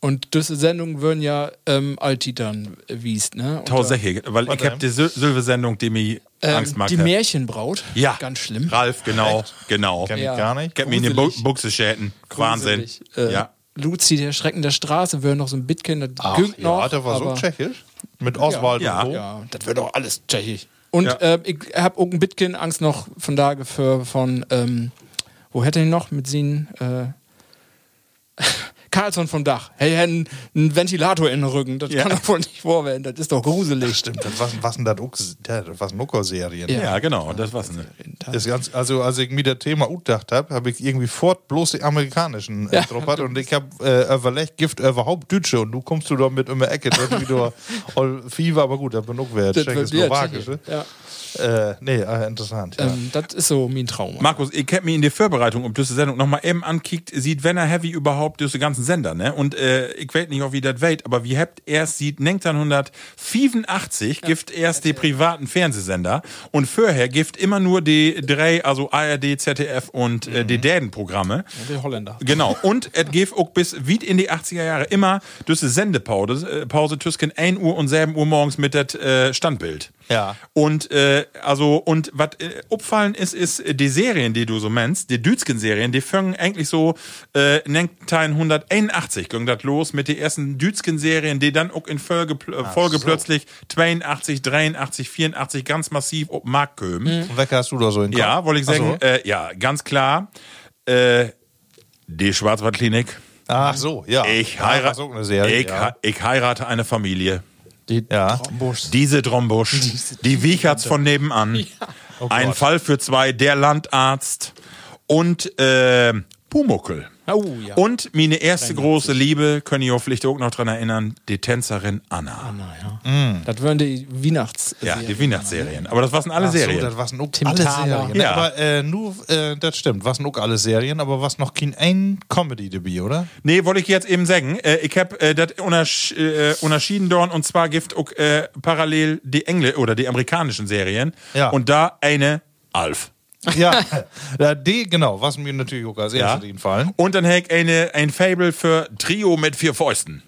Und diese Sendungen würden ja ähm, Altitern wiest, ne? Tatsächlich, weil ich habe die Sil- Silve-Sendung, die mir ähm, Angst macht. Die Märchenbraut. Ja. Ganz schlimm. Ralf, genau, genau. Kenn Ja. ich gar nicht. Ich hab mir in Bu Gruselig. Buchse schäten. Wahnsinn. Äh, ja. Luzi, der Schrecken der Straße, wäre noch so ein Bitkin, das Ach, gönnt noch. ja, das war so tschechisch. Mit Oswald Ja. und so. Ja, das wird doch alles tschechisch. Und Ja. äh, ich habe auch ein Bitkin Angst noch von da für von ähm, wo hätte ich noch mit sie äh, Carlson vom Dach. Hey, er hat einen, einen Ventilator in den Rücken. Das Ja. kann doch wohl nicht vorwählen. Das ist doch gruselig. Stimmt, das war, was denn das das Nucker-Serien. Ja. ja, genau, das war's. Ne? Das ganz, also als ich mir das Thema utdacht habe, habe ich irgendwie fort bloß die amerikanischen äh, Ja. drauf hat und ich habe äh, überlegt, Gift überhaupt Deutsche und du kommst du da mit um die Ecke, das ist wieder all Fieber, aber gut, da bin auch wer Das wird wieder tschechoslowakische. tschechisch. Ja. Äh, nee, äh, interessant. Ja. Ähm, das ist so mein Traum. Markus, ich hab mir in der Vorbereitung um diese Sendung nochmal eben ankickt, sieht wenn er Heavy überhaupt diese ganzen Sender, ne? Und äh, ich weiß nicht, ob wie das weit, aber wie habt erst sieht 1985 gibt erst die privaten Fernsehsender und vorher gibt immer nur die drei, also ARD, ZDF und äh, die Däden-Programme. Die Holländer. Genau. Und es gibt auch bis wie in die 80er Jahre immer diese Sendepause, äh, Pause zwischen 1 Uhr und 7 Uhr morgens mit das äh, Standbild. Ja. Und äh, also und was äh, auffallen ist, ist die Serien, die du so meinst, die Dütschen-Serien, die fangen eigentlich so äh, in 1981 ging das los mit den ersten Dütschen-Serien, die dann auch in Folge, Folge so. plötzlich 82, 83, 84 ganz massiv auf Markt kommen. Und weg hast du da so in Ja, wollte ich sagen, so. äh, ja, ganz klar. Äh, die Schwarzwaldklinik. Ach so, ja. Ich auch eine Serie, ich, ja. ich heirate eine Familie. Ja. Diese Drombusch, die Wiecherts von nebenan. Oh Ein. Fall für zwei, der Landarzt und äh, Pumuckel. Oh ja. Und meine erste große Liebe, können ihr vielleicht auch noch dran erinnern, die Tänzerin Anna. Das wären die Weihnachts. Ja, die Weihnachtsserien. Aber das waren alle Ach so, Serien. das waren auch Tim alle Thaler. Serien. Ja. Aber äh, nur, äh, das stimmt, was auch alle Serien, aber was noch kein ein Comedy-Debüt, oder? Nee, wollte ich jetzt eben sagen. Äh, ich hab äh, das untersch äh, unterschieden dorn und zwar gibt auch äh, parallel die Engl oder die amerikanischen Serien. Ja. Und da eine Alf. Ja, ja, die, genau, was mir natürlich auch als erstes Ja. einfallen. Und dann hätte ich eine, ein Fable für Trio mit vier Fäusten.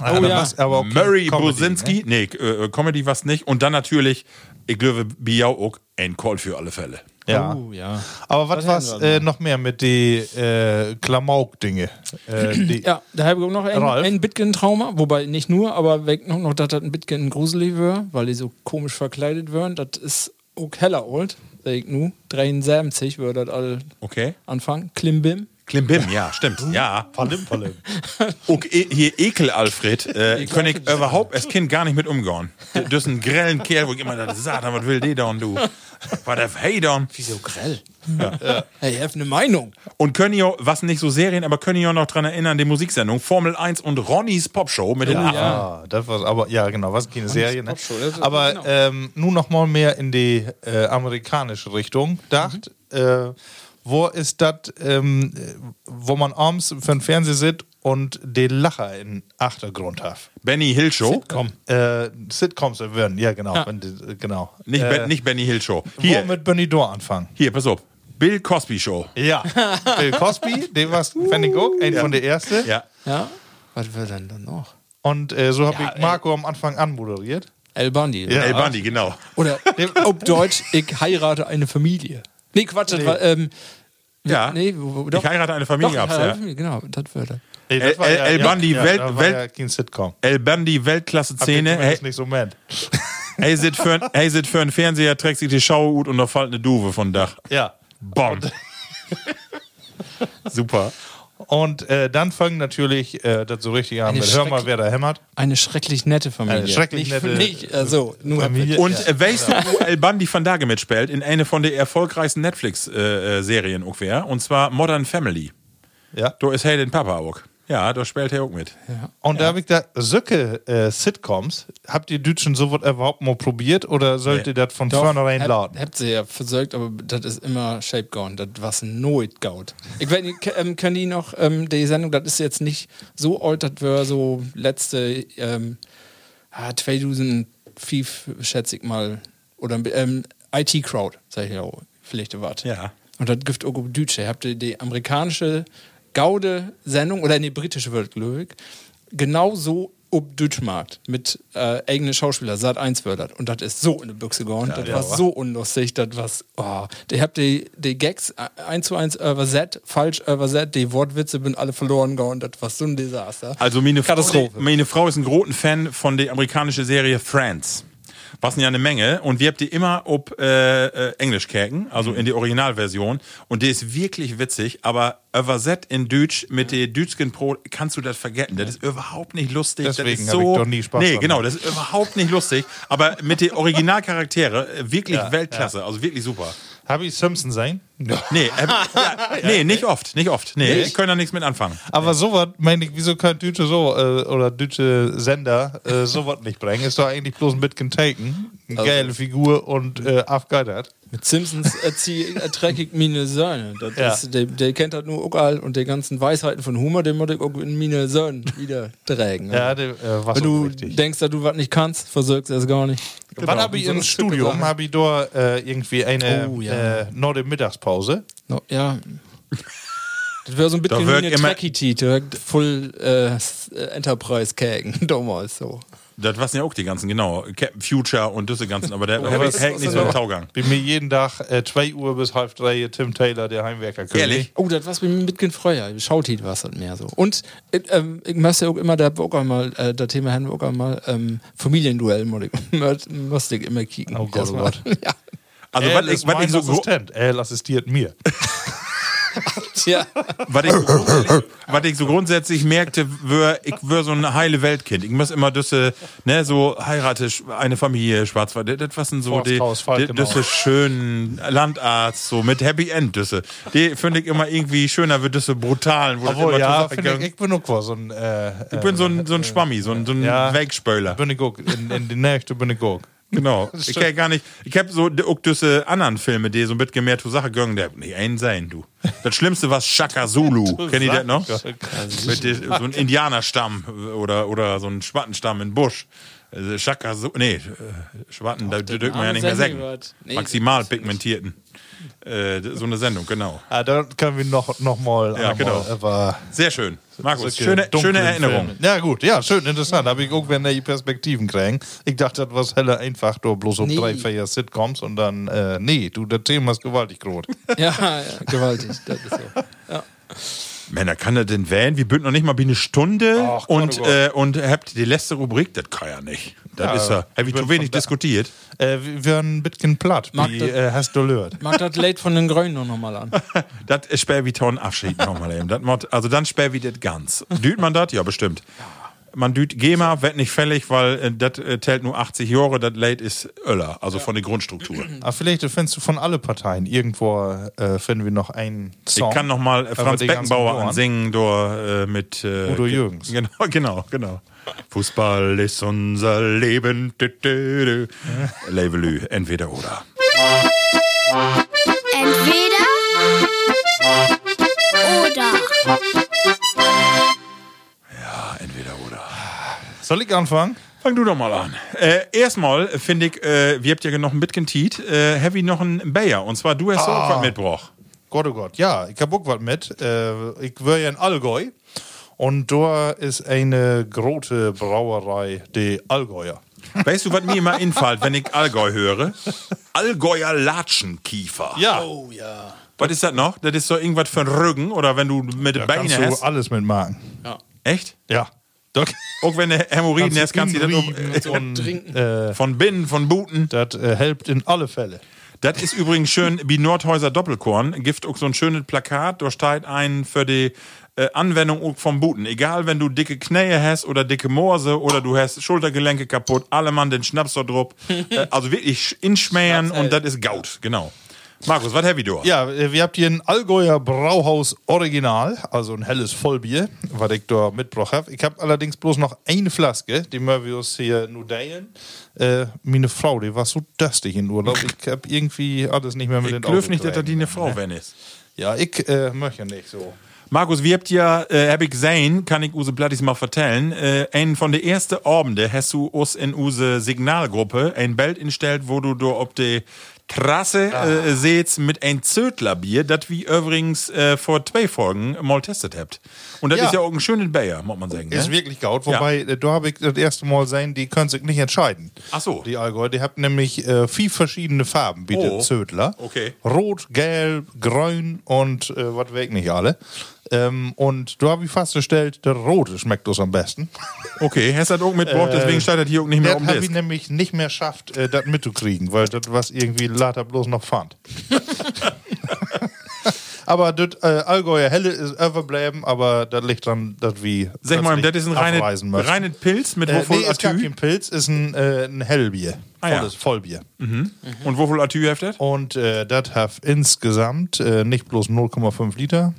Oh, ja. Was, aber okay, Murray Comedy, Bosinski, nee, äh, äh, Comedy was nicht. Und dann natürlich, ich glaube, Biau auch ein Call für alle Fälle. Ne? Ja. Oh ja. Aber was wir äh, noch mehr mit die äh, Klamauk-Dinge? Äh, Ja, da habe ich auch noch ein, ein Bitcoin-Trauma, wobei nicht nur, aber weg noch, noch dass das ein Bitcoin gruselig war, weil die so komisch verkleidet waren. Das ist auch heller old, sag ich nu. 73 würde das alle Okay. anfangen. Klimbim. Klimbim, ja, stimmt. Ja. Palim, palim. E hier Ekel Alfred, äh, kann ich überhaupt als Kind gar nicht mit umgehen. Das ist ein grellen Kerl, wo ich immer dachte, Satan, was will der da und du? Was der hey dann? Wieso grell? Ja. Hey, ich habe eine Meinung. Und können ihr, was nicht so Serien, aber können ihr noch dran erinnern, die Musiksendung Formel 1 und Ronnys Popshow mit den Affen. Ah, das war aber, ja, genau, was keine Serie, ne? Aber genau. ähm, nun noch mal mehr in die äh, amerikanische Richtung dacht. Äh, wo ist das, ähm, äh, wo man abends für den Fernseher sitzt und den Lacher im Achtergrund hat? Benny Hill Show. Komm. Äh, Sitcoms werden, ja, genau. Ja. Wenn die- genau. Nicht, äh, ben, nicht Benny Hill Show. Wo Hier, mit Benny Dor anfangen? hier, pass auf. Bill Cosby Show. Ja. Bill Cosby, den war Fanny Gogg, ein von der ersten. Ja. Ja. Was wird denn dann noch? Und äh, so habe Ja, ich Marco am Anfang anmoderiert. El Bundy. Ja. El Bundy, genau. Oder auf Deutsch, ich heirate eine Familie. Nee, Quatsch, das war, ähm, Ja. nee, wo, wo, doch. Ich heirate eine Familie, Doch, ich ja. heirate eine Familie, genau, das wird er. Nee, El- El- El Bundy, Welt- war Welt- ja Sitcom. El Bundy Weltklasse-Szene. Hab ich Hey, das nicht so meint. hey, sit für, ein- hey, sit für einen Fernseher, trägt sich die Schau gut und da fällt eine Duve von Dach. Ja. Bom. Super. Und äh, dann fangen natürlich äh, das so richtig an Eine mit Hör mal, wer da hämmert. Eine schrecklich nette Familie. Eine schrecklich nicht, nette Nicht, also, nur Familie. Und äh, weißt du, wo El Bundy van Dage mitspielt? In eine von der erfolgreichsten Netflix-Serien ungefähr. Und zwar Modern Family. Ja. Da ist Hayden Papa auch. Ja, da spielt er auch mit. Und da habe ich da Söcke äh, Sitcoms. Habt ihr Deutschen sowas überhaupt mal probiert oder sollt ihr das von vornherein hab, laden? habt sie ja versorgt, aber das ist immer shape gone. Das was nooit gaut. Ich weiß nicht, ähm, können die noch, ähm, die Sendung, das ist jetzt nicht so alt, das war so letzte, ähm, ah, 2005, schätze ich mal, oder ähm, IT-Crowd, sag ich ja auch, vielleicht was. Ja. Und das gibt auch auf Deutsche. Habt ihr die amerikanische Gaude-Sendung, oder die britische wird, glaube ich, genauso ob Deutschmarkt mit äh, eigenen Schauspieler, Sat 1 wird Und das ist so in die Büchse gehauen. das war so unlustig. Das war, oh. Die habt die, die Gags eins zu eins übersetzt, falsch übersetzt, die Wortwitze bin alle verloren gehauen. Das war so ein Desaster. Also meine Frau, Katastrophe. meine Frau ist ein großer Fan von der amerikanischen Serie Friends. Was ja eine Menge. Und wir habt die immer ob äh, äh, Englisch käken, also in die Originalversion. Und die ist wirklich witzig, aber übersetzt in Deutsch mit der Deutschen Pro kannst du das vergessen. Das ist überhaupt nicht lustig. Deswegen das so, ich doch nie Spaß Nee, genau, das ist überhaupt nicht lustig. Aber mit den Originalcharaktere äh, wirklich Weltklasse, also wirklich super. Habe ich Simpson sein? Nee, äh, ja, nee, nicht oft, nicht oft. Nee, ich kann da nichts mit anfangen. Aber sowas, meine ich, wieso kann Deutsche so äh, oder deutsche Sender äh, sowas nicht bringen? Ist doch eigentlich bloß ein bisschen taken. Eine geile Figur und äh, aufgeitert. Mit Simpsons erträge ich meine Söhne. Das Ja. ist, der, der kennt halt nur all und die ganzen Weisheiten von Humor, den muss ich auch in meine Söhne wieder tragen. Ja, der, äh, was Wenn du richtig. denkst, dass du was nicht kannst, versuchst du es gar nicht. Wann habe ich So im Studium, habe ich da äh, irgendwie eine Oh, ja. äh, die Mittagspause. No, ja. Das wäre so ein bisschen wie eine direkt Full äh, Enterprise Kägen. Damals so. Das waren ja auch die ganzen, genau. Captain Future und diese ganzen, aber der aber hält nicht so im Taugang. Bei mir jeden Tag äh, 2 Uhr bis halb drei Tim Taylor, der Heimwerker König. Ehrlich? Oh, das war's bei mir mit Kind Freuer. Schaut war es halt mehr so. Und äh, ähm, ich möchte auch immer, der auch mal, äh, das Thema wir auch mal, ähm, Familienduell muss ich- musste ich immer kicken. Oh Gott, oh Gott. ja. Also, was ich, ist was mein ich so Assistent. Er assistiert mir. Ja. was ich, was ich so grundsätzlich merkte, wär, ich wär so ein heile Weltkind. Ich muss immer düsse, ne, so heirate eine Familie, Schwarzwald, das, das was sind so die, die düsse schönen Landarzt, so mit Happy End düsse. Die finde ich immer irgendwie schöner wie düsse brutalen. Wo das Obwohl, immer ja, ich, geht. ich bin auch so ein. Äh, ich bin so ein, so ein Schwammi, so ein, so ein Ja. Wegspöler. bin ich auch. In, in die Nächte bin ich auch. Genau. Ich kenn gar nicht. Ich hab so auch diese anderen Filme, die so ein bisschen mehr zur Sache gegangen, der nicht einen sein, du. Das Schlimmste war Shaka Zulu. Kennt ihr das noch? Mit die, so ein Indianerstamm oder, oder so ein Schwattenstamm in Busch. Also Shaka Zulu, nee, äh, Schwatten, da dürfen man ja nicht mehr sagen. Nee, Maximal pigmentierten. Äh, so eine Sendung, genau. Ah, da können wir noch, noch mal. Ja, genau. Aber Sehr schön. Markus, solche schöne, schöne Erinnerung. Filme. Ja, gut, ja, schön, interessant. Habe ich irgendwann die Perspektiven kriegen. Ich dachte, das war heller einfach, du bloß um Nee. drei, vier Sitcoms und dann, äh, nee, du, das Thema ist gewaltig groß. Ja, ja, gewaltig. Das ist so. Ja. Männer, kann er denn wählen? Wir bünden noch nicht mal wie eine Stunde Ach Gott, und, oh äh, und habt die letzte Rubrik? Das kann ja nicht. Das Ja, ist ja. Hab ich zu wenig diskutiert. Äh, wir haben ein bisschen platt, Mag wie das- äh, hast du gehört. Mag das Late von den Grünen noch mal an. Das ist später wie Ton Abschied nochmal eben. Das mod, also dann später wie das ganz. Düht man das? Ja, bestimmt. Man düht GEMA, wird nicht fällig, weil äh, das äh, zählt nur 80 Jahre, das Late ist Öller, also von der Grundstruktur. Aber vielleicht findest du von alle Parteien irgendwo äh, finden wir noch einen Song. Ich kann noch mal äh, Franz Beckenbauer ansingen durch, äh, mit äh, Udo Jürgens. Genau, genau, genau. Fußball ist unser Leben. Levelü, entweder oder. Entweder oder. Soll ich anfangen? Fang du doch mal an. Äh, erstmal finde ich, äh, wir habt ja noch ein bisschen Tiet, äh, have ich noch einen Bayer. Und zwar, du hast so Ah. was mitgebracht. Gott, oh Gott, ja, ich hab auch was mit. Äh, ich war ja in Allgäu und da ist eine große Brauerei, die Allgäuer. Weißt du, was mir immer infällt, wenn ich Allgäu höre? Allgäuer Latschenkiefer. Ja, Oh ja. Was ist das noch? Das ist so irgendwas für ein Rücken oder wenn du mit da Beinen kannst du hast. alles mitmachen. Echt? Ja. Da Auch wenn du Hämorrhoiden hast, kannst du das um, trinken. Äh, von Binnen, von Buten. das äh, hilft in alle Fälle. Das ist übrigens schön, wie Nordhäuser Doppelkorn. Gibt auch so ein schönes Plakat, da steht ein für die äh, Anwendung auch vom Buten. Egal, wenn du dicke Knie hast oder dicke Morse oder du hast Schultergelenke kaputt, alle Mann den Schnaps da drauf. äh, also wirklich inschmähen und das ist Gaut, genau. Markus, was heavy du? Ja, äh, wir habt hier ein Allgäuer Brauhaus Original, also ein helles Vollbier, was ich da mitgebracht habe. Ich habe allerdings bloß noch eine Flaske, die wir uns hier nur teilen. Äh, meine Frau, die war so durstig in Urlaub. Ich habe irgendwie alles nicht mehr mit Ich den glöf nicht, dass das die eine Frau wenn ist. Ja, ich äh, möchte nicht so. Markus, wir habt ja, äh, hab ich gesehen, kann ich Use Plattis mal vertellen, äh, einen von der ersten Abende hast du uns in Use Signalgruppe ein Bild instellt, wo du da auf die Trasse äh, seht mit ein Zödlerbier, das wir übrigens äh, vor zwei Folgen mal testet habt. Und das Ja. ist ja auch ein schönes Bayer, muss man sagen. Ist Ne? wirklich gaut, wobei äh, da habe ich das erste Mal sein, die können sich nicht entscheiden. Ach so. Die Allgäu, die haben nämlich äh, vier verschiedene Farben, bietet Oh. Zödler. Okay. Rot, gelb, grün und äh, was weg nicht alle. Ähm, und da habe ich festgestellt, der rote schmeckt uns am besten. Okay, hast das auch mitgebracht, deswegen steht das hier auch nicht mehr Das um habe ich nämlich nicht mehr schafft, äh, das mitzukriegen, weil das was irgendwie later bloß noch fand. aber das äh, Allgäuer Helle ist überbleiben, aber das liegt dann, dass wie Sag mal, das ist ein reines reine Pilz mit Äh, nee, ist Atü. kein Pilz, ist ein, äh, ein Hellbier. Ah, ja. Volles Vollbier. Und wo voll Atü habt das? Und äh, das hat insgesamt äh, nicht bloß 0,5 Liter,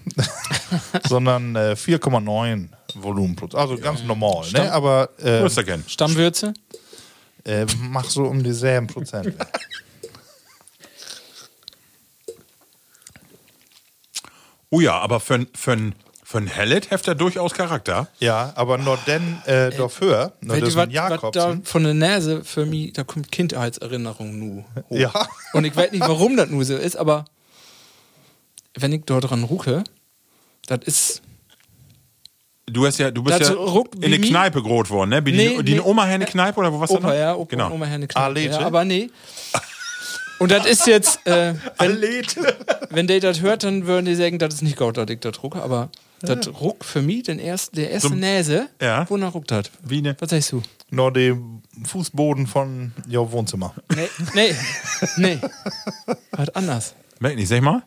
sondern äh, 4,9 Volumen. plus. Also ganz normal, ne? Aber äh, Wo ist das denn? Stammwürze? äh, mach so um dieselben Prozent. Oh ja, aber für, für, für ein Hellet habt ihr durchaus Charakter. ja, aber nur denn äh, dafür, nur das was was da von der Nase für mich, da kommt Kindheitserinnerung nu hoch. Ja. Und ich weiß nicht, warum das nur so ist, aber wenn ich dort dran rucke, das ist. Du hast ja, du bist Das ja in der wie Kneipe groß worden, ne? Wie Nee, die, die nee. Oma Henne Kneipe oder was Opa, ja, Opa genau. Oma Herne Kneipe. Alete? Ja, aber nee. Und das ist jetzt, äh, wenn, wenn die das hört, dann würden die sagen, das ist nicht ich das rucke, aber das ruckt für mich den ersten, der erste So- Näse, Ja. wonach ruckt das? Wie ne? Was sagst du? Nur den Fußboden von ja, Wohnzimmer. Nee, nee, nee. Was anders. Merk nicht, sag mal.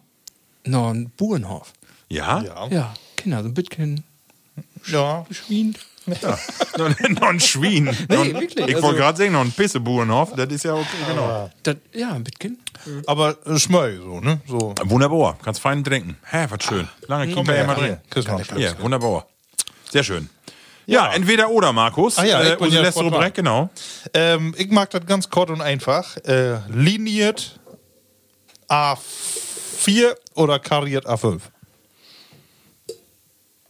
No, ein Burenhof. Ja? Ja. Ja, Kinder, so ein bisschen Ja. Schwien. Noch, noch ein Schwein. Nee, wirklich, Ich also- wollte gerade sagen, noch ein Pisseburenhof. Das ist ja okay, genau. Das, ja, ein bisschen. Aber äh, Schmöll, so, ne? So. Wunderbar. Kannst fein trinken. Hä, was schön. Lange immer hier. drin. Küss mal Schluck. Ja, wunderbar. Sehr schön. Ja, entweder oder, Markus. Ah ja, ich äh, bin unsere ja letzte. Rubrik, genau. Ähm, ich mag das ganz kurz und einfach. Äh, liniert A4 oder kariert A5?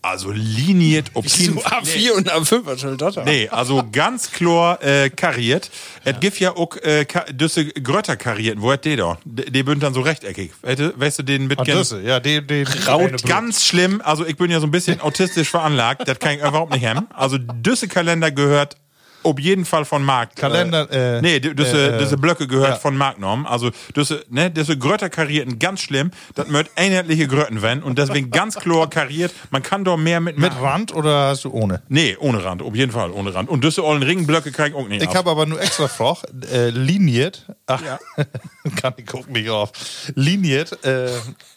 Also liniert, ob So A4 und A5 was soll das? Nee, also ganz klar äh, kariert. Es gibt ja auch äh, düsse Grötter kariert. Wo hat der da? Die die bünd dann so rechteckig. Weißt weißt du, den mit Ah, Düsse, ja, die, die, die Raut, ganz schlimm. Also ich bin ja so ein bisschen autistisch veranlagt. Das kann ich überhaupt nicht haben. Also düsse Kalender gehört auf jeden Fall von Markt. Kalender, äh, nee, d- düsse, äh, düsse Blöcke gehört ja. von Marktnorm. Also düsse, ne, düsse Grötter karierten ganz schlimm. Das möcht einheitliche Grötten werden und deswegen ganz klar kariert. Man kann doch mehr mit Mit Rand oder hast du ohne? Nee, ohne Rand, auf jeden Fall, ohne Rand. Und düsse ollen Ringblöcke kann ich auch nicht Ich ab. habe aber nur extra Froch, äh, liniert, ach, kann ich gucken nicht auf, liniert äh,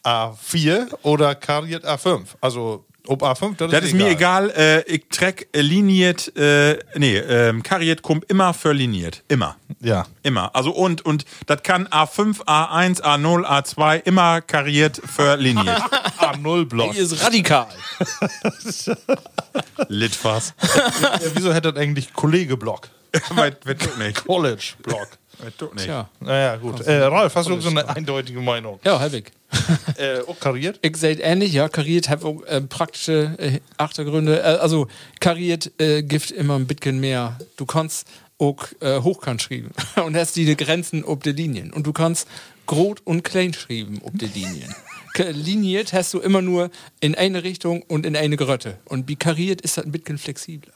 A4 oder kariert A5. Also ob A5, das, Das ist mir egal, äh, ich treck äh, liniert, äh, nee, ähm, kariert kommt immer für liniert. Immer. Ja. Immer. Also und, und das kann A5, A1, A0, A2 immer kariert für liniert. A0 Block. Hier ist radikal. Litfass. Ja, wieso hätte das eigentlich Kollege-Block? Weit, weit doch nicht. College-Block. Weit doch nicht. Ja, Naja, gut. Äh, Ralf, hast du so eine eindeutige Meinung? ja halbig. Äh, auch kariert? Ich sehe ähnlich, ja, kariert hat auch äh, praktische äh, Achtergründe. Äh, also kariert äh, gibt immer ein bisschen mehr. Du kannst auch äh, hochkant schreiben und hast die Grenzen ob die Linien. Und du kannst groß und klein schreiben ob die Linien. Liniert hast du immer nur in eine Richtung und in eine Grötte. Und wie kariert ist das ein bisschen flexibler.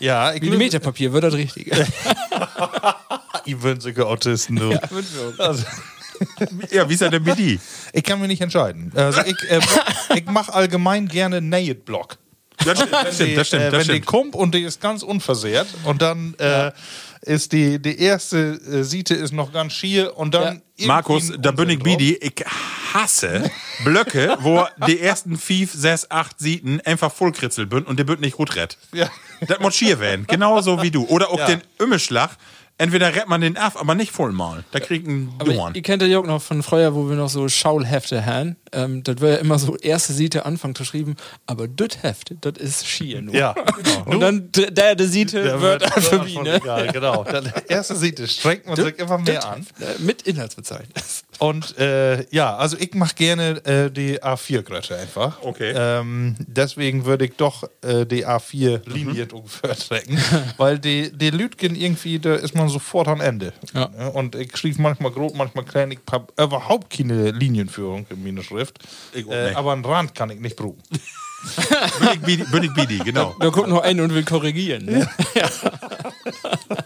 Ja, ich Millimeterpapier wird das richtig. Ich wünsche Autisten, du. also, Ja, wie ist er denn mit die? ich kann mich nicht entscheiden. Also ich, äh, ich mache allgemein gerne Naked Block. Das stimmt, das stimmt, das stimmt. äh, Das wenn die stimmt. kommt und die ist ganz unversehrt und dann äh, ist die, die erste äh, Siete ist noch ganz schier und dann irgendwie Markus, da bin ich Bidi. Ich hasse Blöcke, wo die ersten fünf, sechs, acht Sieten einfach vollkritzelt sind und der wird nicht gut rett. Ja. Das muss schier werden. Genauso wie du. Oder auch Ja. den Ümmeschlag. Entweder rettet man den ab, aber nicht voll mal. Da kriegt ein Dorn. ihr kennt das ja auch noch von früher, wo wir noch so Schaulhefte haben. Ähm, das war ja immer so, erste Siete Anfang zu schreiben, aber das Heft, das ist schier nur. Ja, genau. Und dann der, der Siete Der wird mich, voll ne? egal, genau. Der erste Siete strengt man sich immer mehr an. Äh, Mit Inhaltsbezeichnung. Und äh, ja, also ich mache gerne äh, die A4-Grötte einfach. Okay. Ähm, deswegen würde ich doch äh, die A4 liniert ungefähr trecken, weil die, die Lütgen irgendwie, da ist man sofort am Ende. Ja. Ja, Und ich schrieb manchmal grob, manchmal klein. Ich habe überhaupt keine Linienführung in meiner Schrift. Äh, aber einen Rand kann ich nicht brauchen. Bin ich Bidi, genau. Da guckt noch ein und will korrigieren. Ne?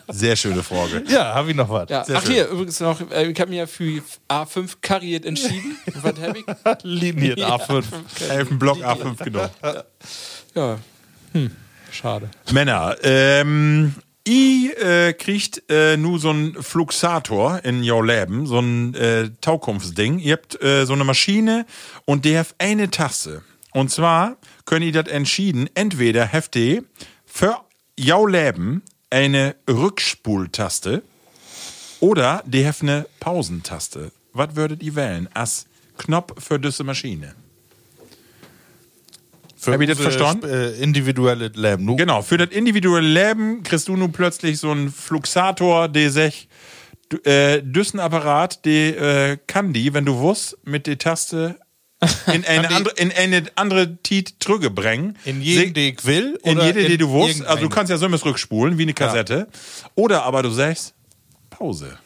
Sehr schöne Frage. Ja, habe ich noch was. Ja. Ach hier, übrigens noch, äh, ich habe mir ja für A5 kariert entschieden. Was habe ich? Liniert A5. Elfen Block A5 genommen. Ja. Hm. Schade. Männer, ähm, I äh, kriegt äh, nu so ein Fluxator in your Leben, so ein äh, Taukunftsding. Ihr habt äh, so eine Maschine und die hat eine Taste. Und zwar könnt ihr das entschieden, entweder habt ihr für your Leben eine Rückspultaste oder die habt eine Pausentaste. Was würdet ihr wählen als Knopf für diese Maschine? Für Hab ich das verstanden? Äh, individuelle Leben. Nu- Genau, für das individuelle Leben kriegst du nun plötzlich so einen Fluxator, der sich du- äh, Düssenapparat, der äh, kann die, wenn du wusst, mit der Taste in eine andere, in eine andere Tit drücke bringen. In jedem, Se- die ich will? in jede, die du wusst. irgendeine? Also du kannst ja so immer rückspulen, wie eine Kassette. Oder aber du sagst, Pause.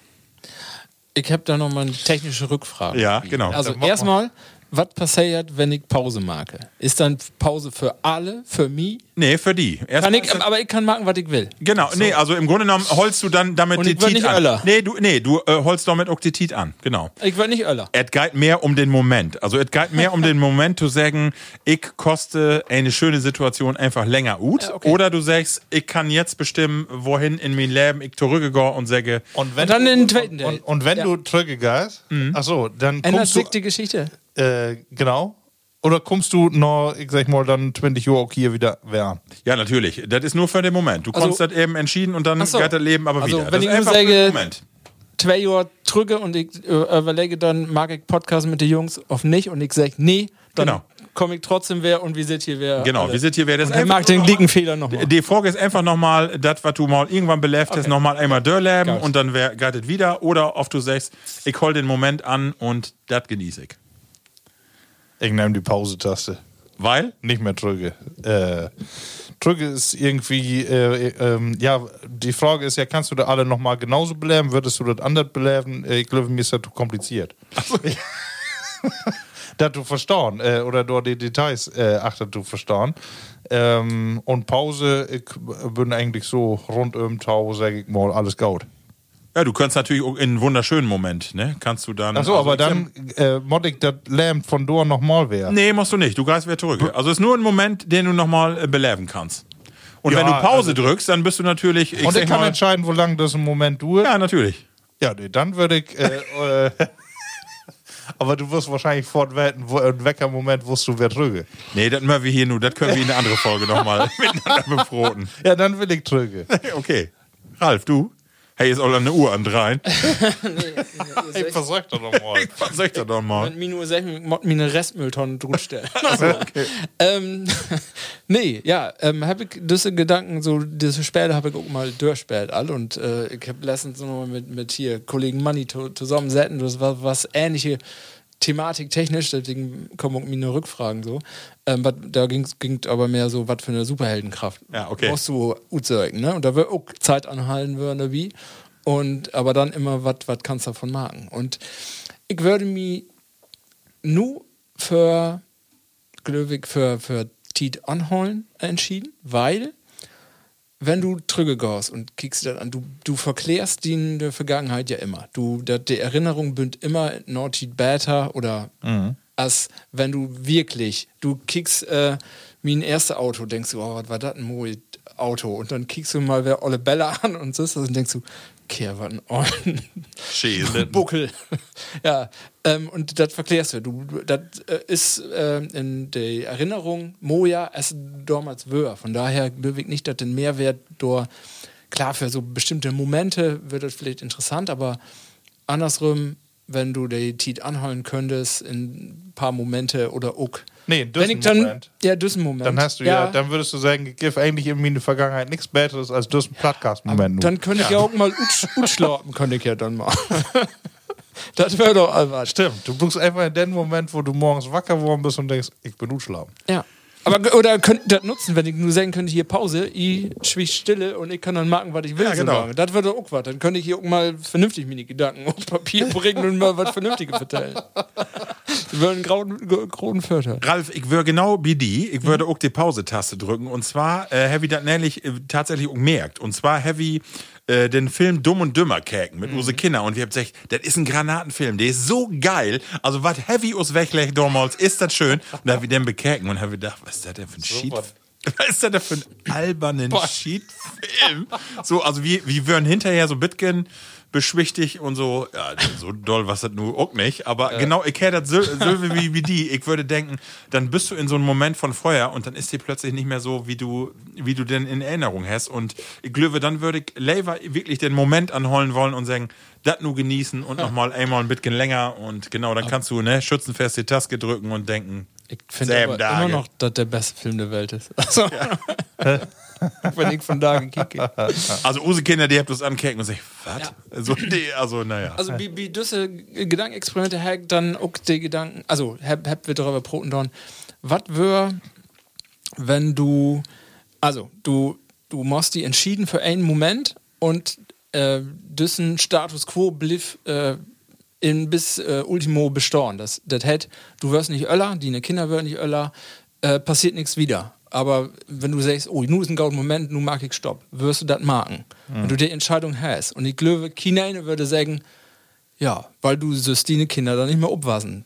Ich habe da noch mal eine technische Rückfrage. Ja, genau. Also erstmal, was passiert, wenn ich Pause marke? Ist dann Pause für alle, für mich? Nee, für die. Erst Kann ich, aber ich kann machen, was ich will. Genau, nee, also im Grunde genommen holst du dann damit Und die ich werd Tit nicht an. Öller. Nee, du, nee, du äh, holst damit auch die Tit an. Genau. Ich will nicht Öller. Es geht mehr um den Moment. Also es geht mehr um den Moment zu sagen, ich koste eine schöne Situation einfach länger ut. Ja, okay. Oder du sagst, ich kann jetzt bestimmen, wohin in mein Leben ich zurückgehe und sage, Und, wenn Und dann du, den zweiten und, und, und wenn Ja. du zurückgehst, ach so, dann Ändert kommst sich du, die Geschichte. Äh, genau, Oder kommst du noch, ich sag mal, dann 20 Uhr auch hier wieder wer? Ja, natürlich. Das ist nur für den Moment. Du Also- konntest das eben entschieden und dann so. geht das Leben aber Also, wieder. wenn das ich ist nur einfach für den sage- Moment. zwei Jahre drücke und ich äh, überlege, dann mag ich Podcast mit den Jungs auf nicht und ich sage nee, dann Genau. komme ich trotzdem wer und wie seht ihr wer. Genau, alle. wie seht ihr, wer das und dann mag den glicken Fehler nochmal. Die Frage ist einfach nochmal, das, was du mal irgendwann belebt hast, nochmal einmal durchleben Gut. und dann wär- geht es wieder. Oder ob du sagst, ich hol den Moment an und das genieße ich. Ich nehme die Pause-Taste. Weil? Nicht mehr drücke. Äh, drücke ist irgendwie, äh, äh, ja, die Frage ist ja, kannst du da alle nochmal genauso beleben? Würdest du das anders beleben? Äh, ich glaube, mir ist das zu kompliziert. das zu verstauen äh, oder dort die Details äh, achtet zu verstauen. Ähm, und Pause, ich bin eigentlich so rund um Tau, sag ich mal, alles gut. Ja, du kannst natürlich in einen wunderschönen Moment, ne? Kannst du dann. Achso, also aber dann äh, ich das Lamp von Dor nochmal wer. Nee, musst du nicht. Du greifst wieder zurück. Also es ist nur ein Moment, den du nochmal äh, beleben kannst. Und Ja, wenn du Pause also- drückst, dann bist du natürlich. Ich und ich kann mal, entscheiden, wo lange das im Moment dauert. Ja, natürlich. Ja, nee, dann würde ich. Äh, äh, aber du wirst wahrscheinlich fortwerten, wo ein Wecker-Moment, wo du wer drücke. Nee, das machen wir hier nur. Das können wir in eine andere Folge nochmal miteinander befroten. Ja, dann will ich drücke. Okay. Ralf, du? Hey, ist auch eine Uhr an dreien. Ich versuch doch nochmal. Sag ich da doch mal? Wenn mir nur eine Restmülltonne drunter stellen. Also, ähm, nee, ja, ähm, habe ich diese Gedanken, so diese Späle habe ich auch mal durchspäht all und äh, ich habe letztens so noch mit, mit hier Kollegen Manni to, zusammensetzen, das war was ähnliche Thematik technisch, deswegen kommen auch meine Rückfragen so. Ähm, wat, da ging es aber mehr so, was für eine Superheldenkraft Ja, okay. brauchst du erzeugen, ne? Und da wird auch Zeit anhalten würden, wie. Und aber dann immer, was kannst du davon machen? Und ich würde mich nur für Glöwig für, für Tiet anholen entschieden, weil wenn du drüge gehst und kickst das an, du, du verklärst die in der Vergangenheit ja immer. Du, die Erinnerung bünd immer Naughty Beta oder als wenn du wirklich, du kickst äh, wie ein erstes Auto, denkst du, oh, was war das ein Moe Auto? Und dann kickst du mal wer Olle Bella an und so und denkst du, Kehr, was ein Ollen Schäse. Buckel. ja, ähm, und das verklärst du. du das äh, ist ähm, in der Erinnerung Moja es damals wär. Von daher glaube ich nicht, dass den Mehrwert dort, klar, für so bestimmte Momente wird das vielleicht interessant, aber andersrum, wenn du die Tiet anholen könntest in ein paar Momente oder auch. Nee, wenn ich dann, Moment. Ja, das Moment. Dann hast du ja, dann würdest du sagen, ich gebe eigentlich irgendwie in der Vergangenheit nichts Besseres als das Podcast-Moment. nur. Dann könnte ich ja auch mal utsch- utschlappen, könnte ich ja dann mal. das wäre doch albert. Stimmt, du brauchst einfach in den Moment, wo du morgens wacker geworden bist und denkst, ich bin unschlafen. Ja. Aber oder könnt ihr das nutzen, wenn ich nur sagen könnte, hier Pause, ich schwieg stille und ich kann dann machen, was ich will. Ja, genau. so. Das würde auch was. Dann könnte ich hier auch mal vernünftig meine Gedanken auf Papier bringen und mal was Vernünftiges vertellen. Das wäre ein grauen, grauen. Ralf, ich würde genau wie die, ich würde auch die Pause-Taste drücken. Und zwar äh, Heavy das nämlich äh, tatsächlich auch merkt. Und zwar Heavy äh, den Film Dumm und Dümmer käken mit Use Kinder. Und wir haben gesagt, das ist ein Granatenfilm, der ist so geil. Also was Heavy us weglegt damals, ist das schön. Und da haben wir den bekäken und haben wir gedacht, was ist das denn für ein Sheet? Was ist das denn für ein albernen Cheat-Film? So, also wie, wie würden hinterher so Bitcoin beschwichtigt und so, ja, so doll was das nur auch nicht, aber genau, ich hätte das so, so wie, wie die, ich würde denken, dann bist du in so einem Moment von Feuer und dann ist dir plötzlich nicht mehr so, wie du, wie du denn in Erinnerung hast. Und ich glaube, dann würde ich lieber wirklich den Moment anholen wollen und sagen, das nur genießen und nochmal einmal ein bisschen länger. Und genau, dann kannst du, ne, schützenfest die Taste drücken und denken, Ich finde immer noch, dass der beste Film der Welt ist. Also, wenn ich von da kicke. also Use Kinder, die habt das ankecken und sagen, was? So, nee, also, naja. Also wie, wie diese Gedankenexperimente hack dann auch die Gedanken, also hab, hab wir darüber proten dann, was wär, wenn du, also du, du machst die entschieden für einen Moment und äh, diesen Status quo blieb äh, in bis äh, Ultimo bestorn. Das, das hätt, du wirst nicht Öller, die Kinder werden nicht Öller, äh, passiert nichts wieder. Aber wenn du sagst, oh, nun ist ein guter Moment, nun mag ich Stopp, wirst du das machen. Und du die Entscheidung hast. Und ich glaube, Kinder würde sagen, ja, weil du sollst die Kinder dann nicht mehr abwasen.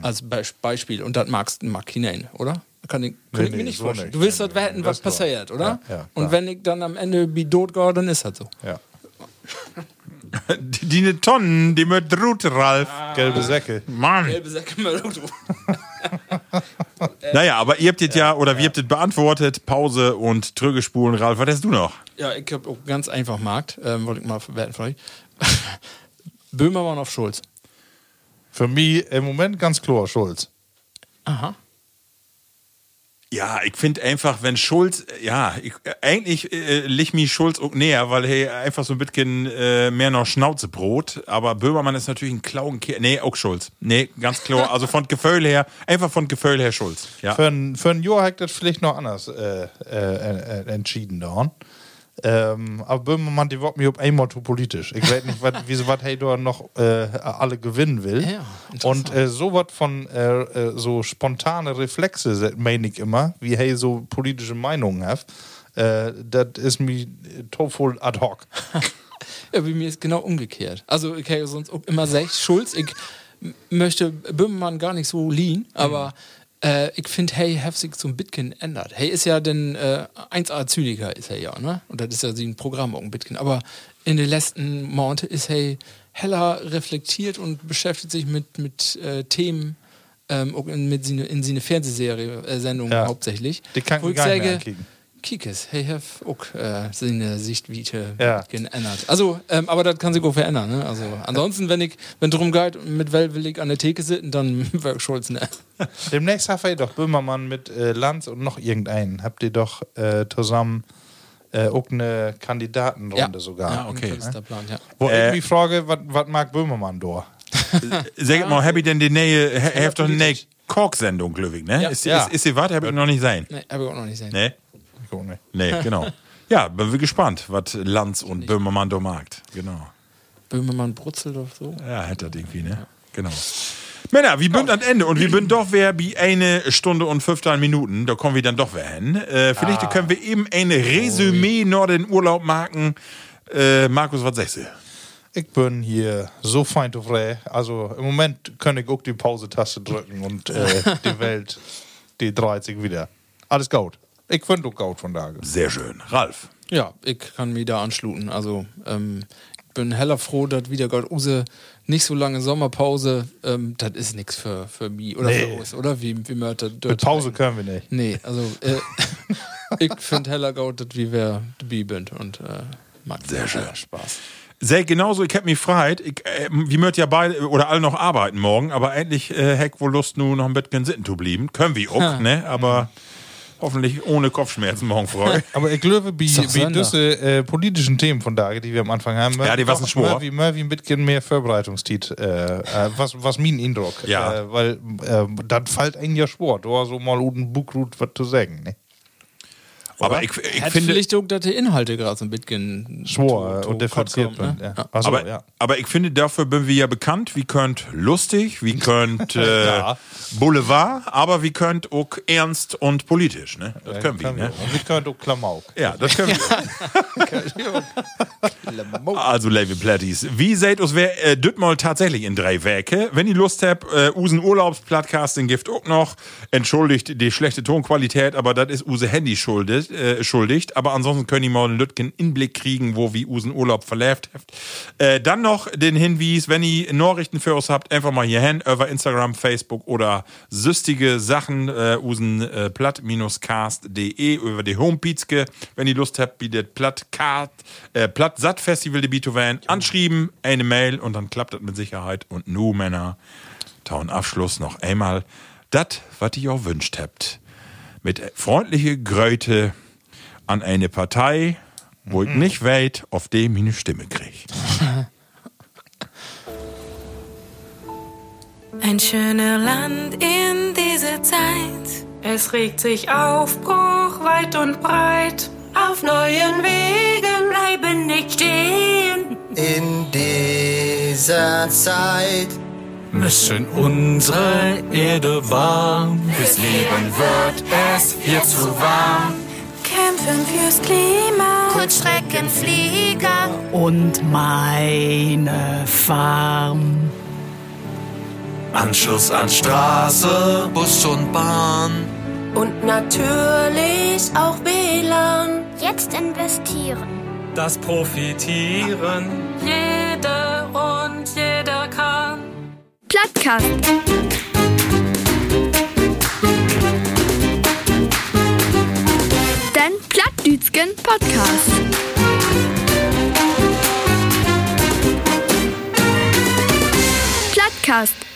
Als Beis- Beispiel. Und das magst mag hinein, oder? Kann ich, kann Nee, ich mir nee, nicht so vorstellen. nicht. Du willst Nee, das wetten, nee, was klar. passiert, oder? Ja, ja, Und wenn ich dann am Ende wie tot gehe, dann ist das so. Ja. Die, die ne Tonnen, die mit Rut, Ralf. Gelbe Säcke. Mann. Gelbe Säcke mal, du. Naja, aber ihr habt es ja, oder wir habt es beantwortet. Pause und Trögespulen. Ralf, was hast du noch? Ja, ich habe auch ganz einfach Markt, ähm, wollte ich mal verwerten für euch. Böhmermann auf Schulz. Für mich im Moment ganz klar Schulz. Aha. Ja, ich finde einfach, wenn Schulz, ja, ich, eigentlich äh, liegt mir Schulz auch näher, weil hey, einfach so ein bisschen äh, mehr noch Schnauzebrot. Aber Böhmermann ist natürlich ein Klauenkehr. Nee, auch Schulz. Nee, ganz klar. Also von Gefühl her, einfach von Gefühl her Schulz. Ja. Für ein, für ein Jahr hat das vielleicht noch anders äh, äh, äh, entschieden da. Ähm, aber Böhmermann, die wird mir auf einmal zu politisch. Ich weiß nicht, wat, wieso was hey da noch äh, alle gewinnen will. Ja, Und äh, so was von äh, äh, so spontane Reflexe, meine ich immer, wie hey so politische Meinungen hat, äh, das ist mir total ad hoc. Ja, bei mir ist genau umgekehrt. Also, ich hätte sonst auch immer gesagt, Schulz, ich möchte Böhmermann gar nicht so liehen, aber äh, ich finde, hey, hat sich so ein bisschen ändert. Hey, ist ja den äh, 1A Zyniker ist er ja, ne? Und das ist ja sein Programm auch ein bisschen. Aber in den letzten Monaten ist hey heller reflektiert und beschäftigt sich mit, mit äh, Themen, ähm, in, mit seine, in seine Fernsehserie, äh, Ja. hauptsächlich. Die kann Wo ich gar nicht mehr sage. Kikes, hey, have auch äh, seine Sichtweite Ja. geändert. Also, ähm, aber das kann sich auch verändern. Ne? Also, ansonsten, wenn ich, wenn drum geht, mit wel will ich an der Theke sitzen, dann wirkt Schulz ne. Demnächst habt ihr doch Böhmermann mit äh, Lanz und noch irgendeinen. Habt ihr doch äh, zusammen äh, auch eine Kandidatenrunde sogar. Ja, okay. Ist der Plan, ja. Wo Äh, ich mich frage, was mag Böhmermann da? Sag mal, hab ich denn die Nähe, ha- habt doch eine Nähe Kork-Sendung, glücklich, ne? Ja. Ist, Ja. ist, ist sie was? Hab ich noch nicht sein. Nee, habe ich auch noch nicht sehen. Ne? Nicht. Nee, genau. Ja, bin wir gespannt, was Lanz und Böhmermann da magt. Genau. Böhmermann, Brutzeldorf, so. Ja, hätte das irgendwie, ne? Genau. Männer, wir sind am Ende und wir sind doch wer wie eine Stunde und 15 Minuten. Da kommen wir dann doch wer hin. Äh, vielleicht können wir eben ein Resümee noch den Urlaub machen. Äh, Markus, was sagst du? Ich bin hier so fein to frei. Also im Moment kann ich auch die Pause-Taste drücken und äh, die Welt, die dreht sich wieder. Alles gut. Ich finde auch gut von daher. Sehr schön. Ralf. Ja, ich kann mich da anschluten. Also, ähm, ich bin heller froh, dass wieder Gott Use nicht so lange Sommerpause, ähm, das ist nichts für, für mich oder für Nee. uns, oder? Wie, wie man das Mit Pause können wir nicht. Nee, also äh, ich finde heller gut, dass wie wir dabei sind und äh, macht sehr schön Spaß. Sehr genauso, ich hab mich freit. Ich, äh, wir möchten ja beide oder alle noch arbeiten morgen, aber endlich äh, heck wohl Lust, nur noch ein bisschen sitten zu bleiben. Können wir auch, ne? Aber hoffentlich ohne Kopfschmerzen morgen früh. Aber ich glaube, wie, diese äh, politischen Themen von daher, die wir am Anfang haben, Ja, die waren schwor. Wie Murphy ein bisschen mehr Vorbereitungszeit, äh, äh, was, was mein Eindruck. Ja. Äh, weil äh, dann fällt ein ja schwor, da so mal einen Buckrut was zu sagen. Ne? Aber ich, ich Hat finde. vielleicht auch, dass die Inhalte gerade so ein bisschen Schwor to- und differenziert sind. ne? Ja. Achso, aber, ja. aber ich finde, dafür sind wir ja bekannt. Wir könnt lustig, wir könnt äh, Ja. Boulevard, aber wir könnt auch ernst und politisch, ne? Das können wir, ne? Und wir können auch Klamauk. Ja, das können wir. also, Levi Platties, wie seht uns wer äh, dit mal tatsächlich in drei Werke? Wenn ihr Lust habt, äh, usen Urlaubspodcasting gibt auch noch. Entschuldigt die schlechte Tonqualität, aber das ist use Handy schuldet, äh. Aber ansonsten können mal einen Lütgen Inblick kriegen, wo wir usen Urlaub verläuft habt. Äh, dann noch den Hinweis, wenn ihr Nachrichten für uns habt, einfach mal hier hin, über Instagram, Facebook oder süstige Sachen, äh, usen äh, platt-cast.de über die Homepizke. Wenn ihr Lust habt, bietet Plattcast, äh, Platt-Satt Festival de Beethoven anschreiben, eine Mail und dann klappt das mit Sicherheit. Und nu, Männer, tauen Abschluss noch einmal das, was ihr auch wünscht habt. Mit freundliche Gröte an eine Partei, wo ich nicht weiß, auf dem ich eine Stimme krieg. Ein schöner Land in dieser Zeit. Es regt sich Aufbruch weit und breit. Auf neuen Wegen bleiben nicht stehen. In dieser Zeit Müssen unsere Erde warm. Fürs Leben wird es hier zu warm. Kämpfen fürs Klima. Kurzstreckenflieger. Und meine Farm. Anschluss an Straße, Bus und Bahn. Und natürlich auch WLAN. Jetzt investieren. Das Profitieren. Jede und jeder kann. Plattkast. Dütschen Podcast. Plattcast.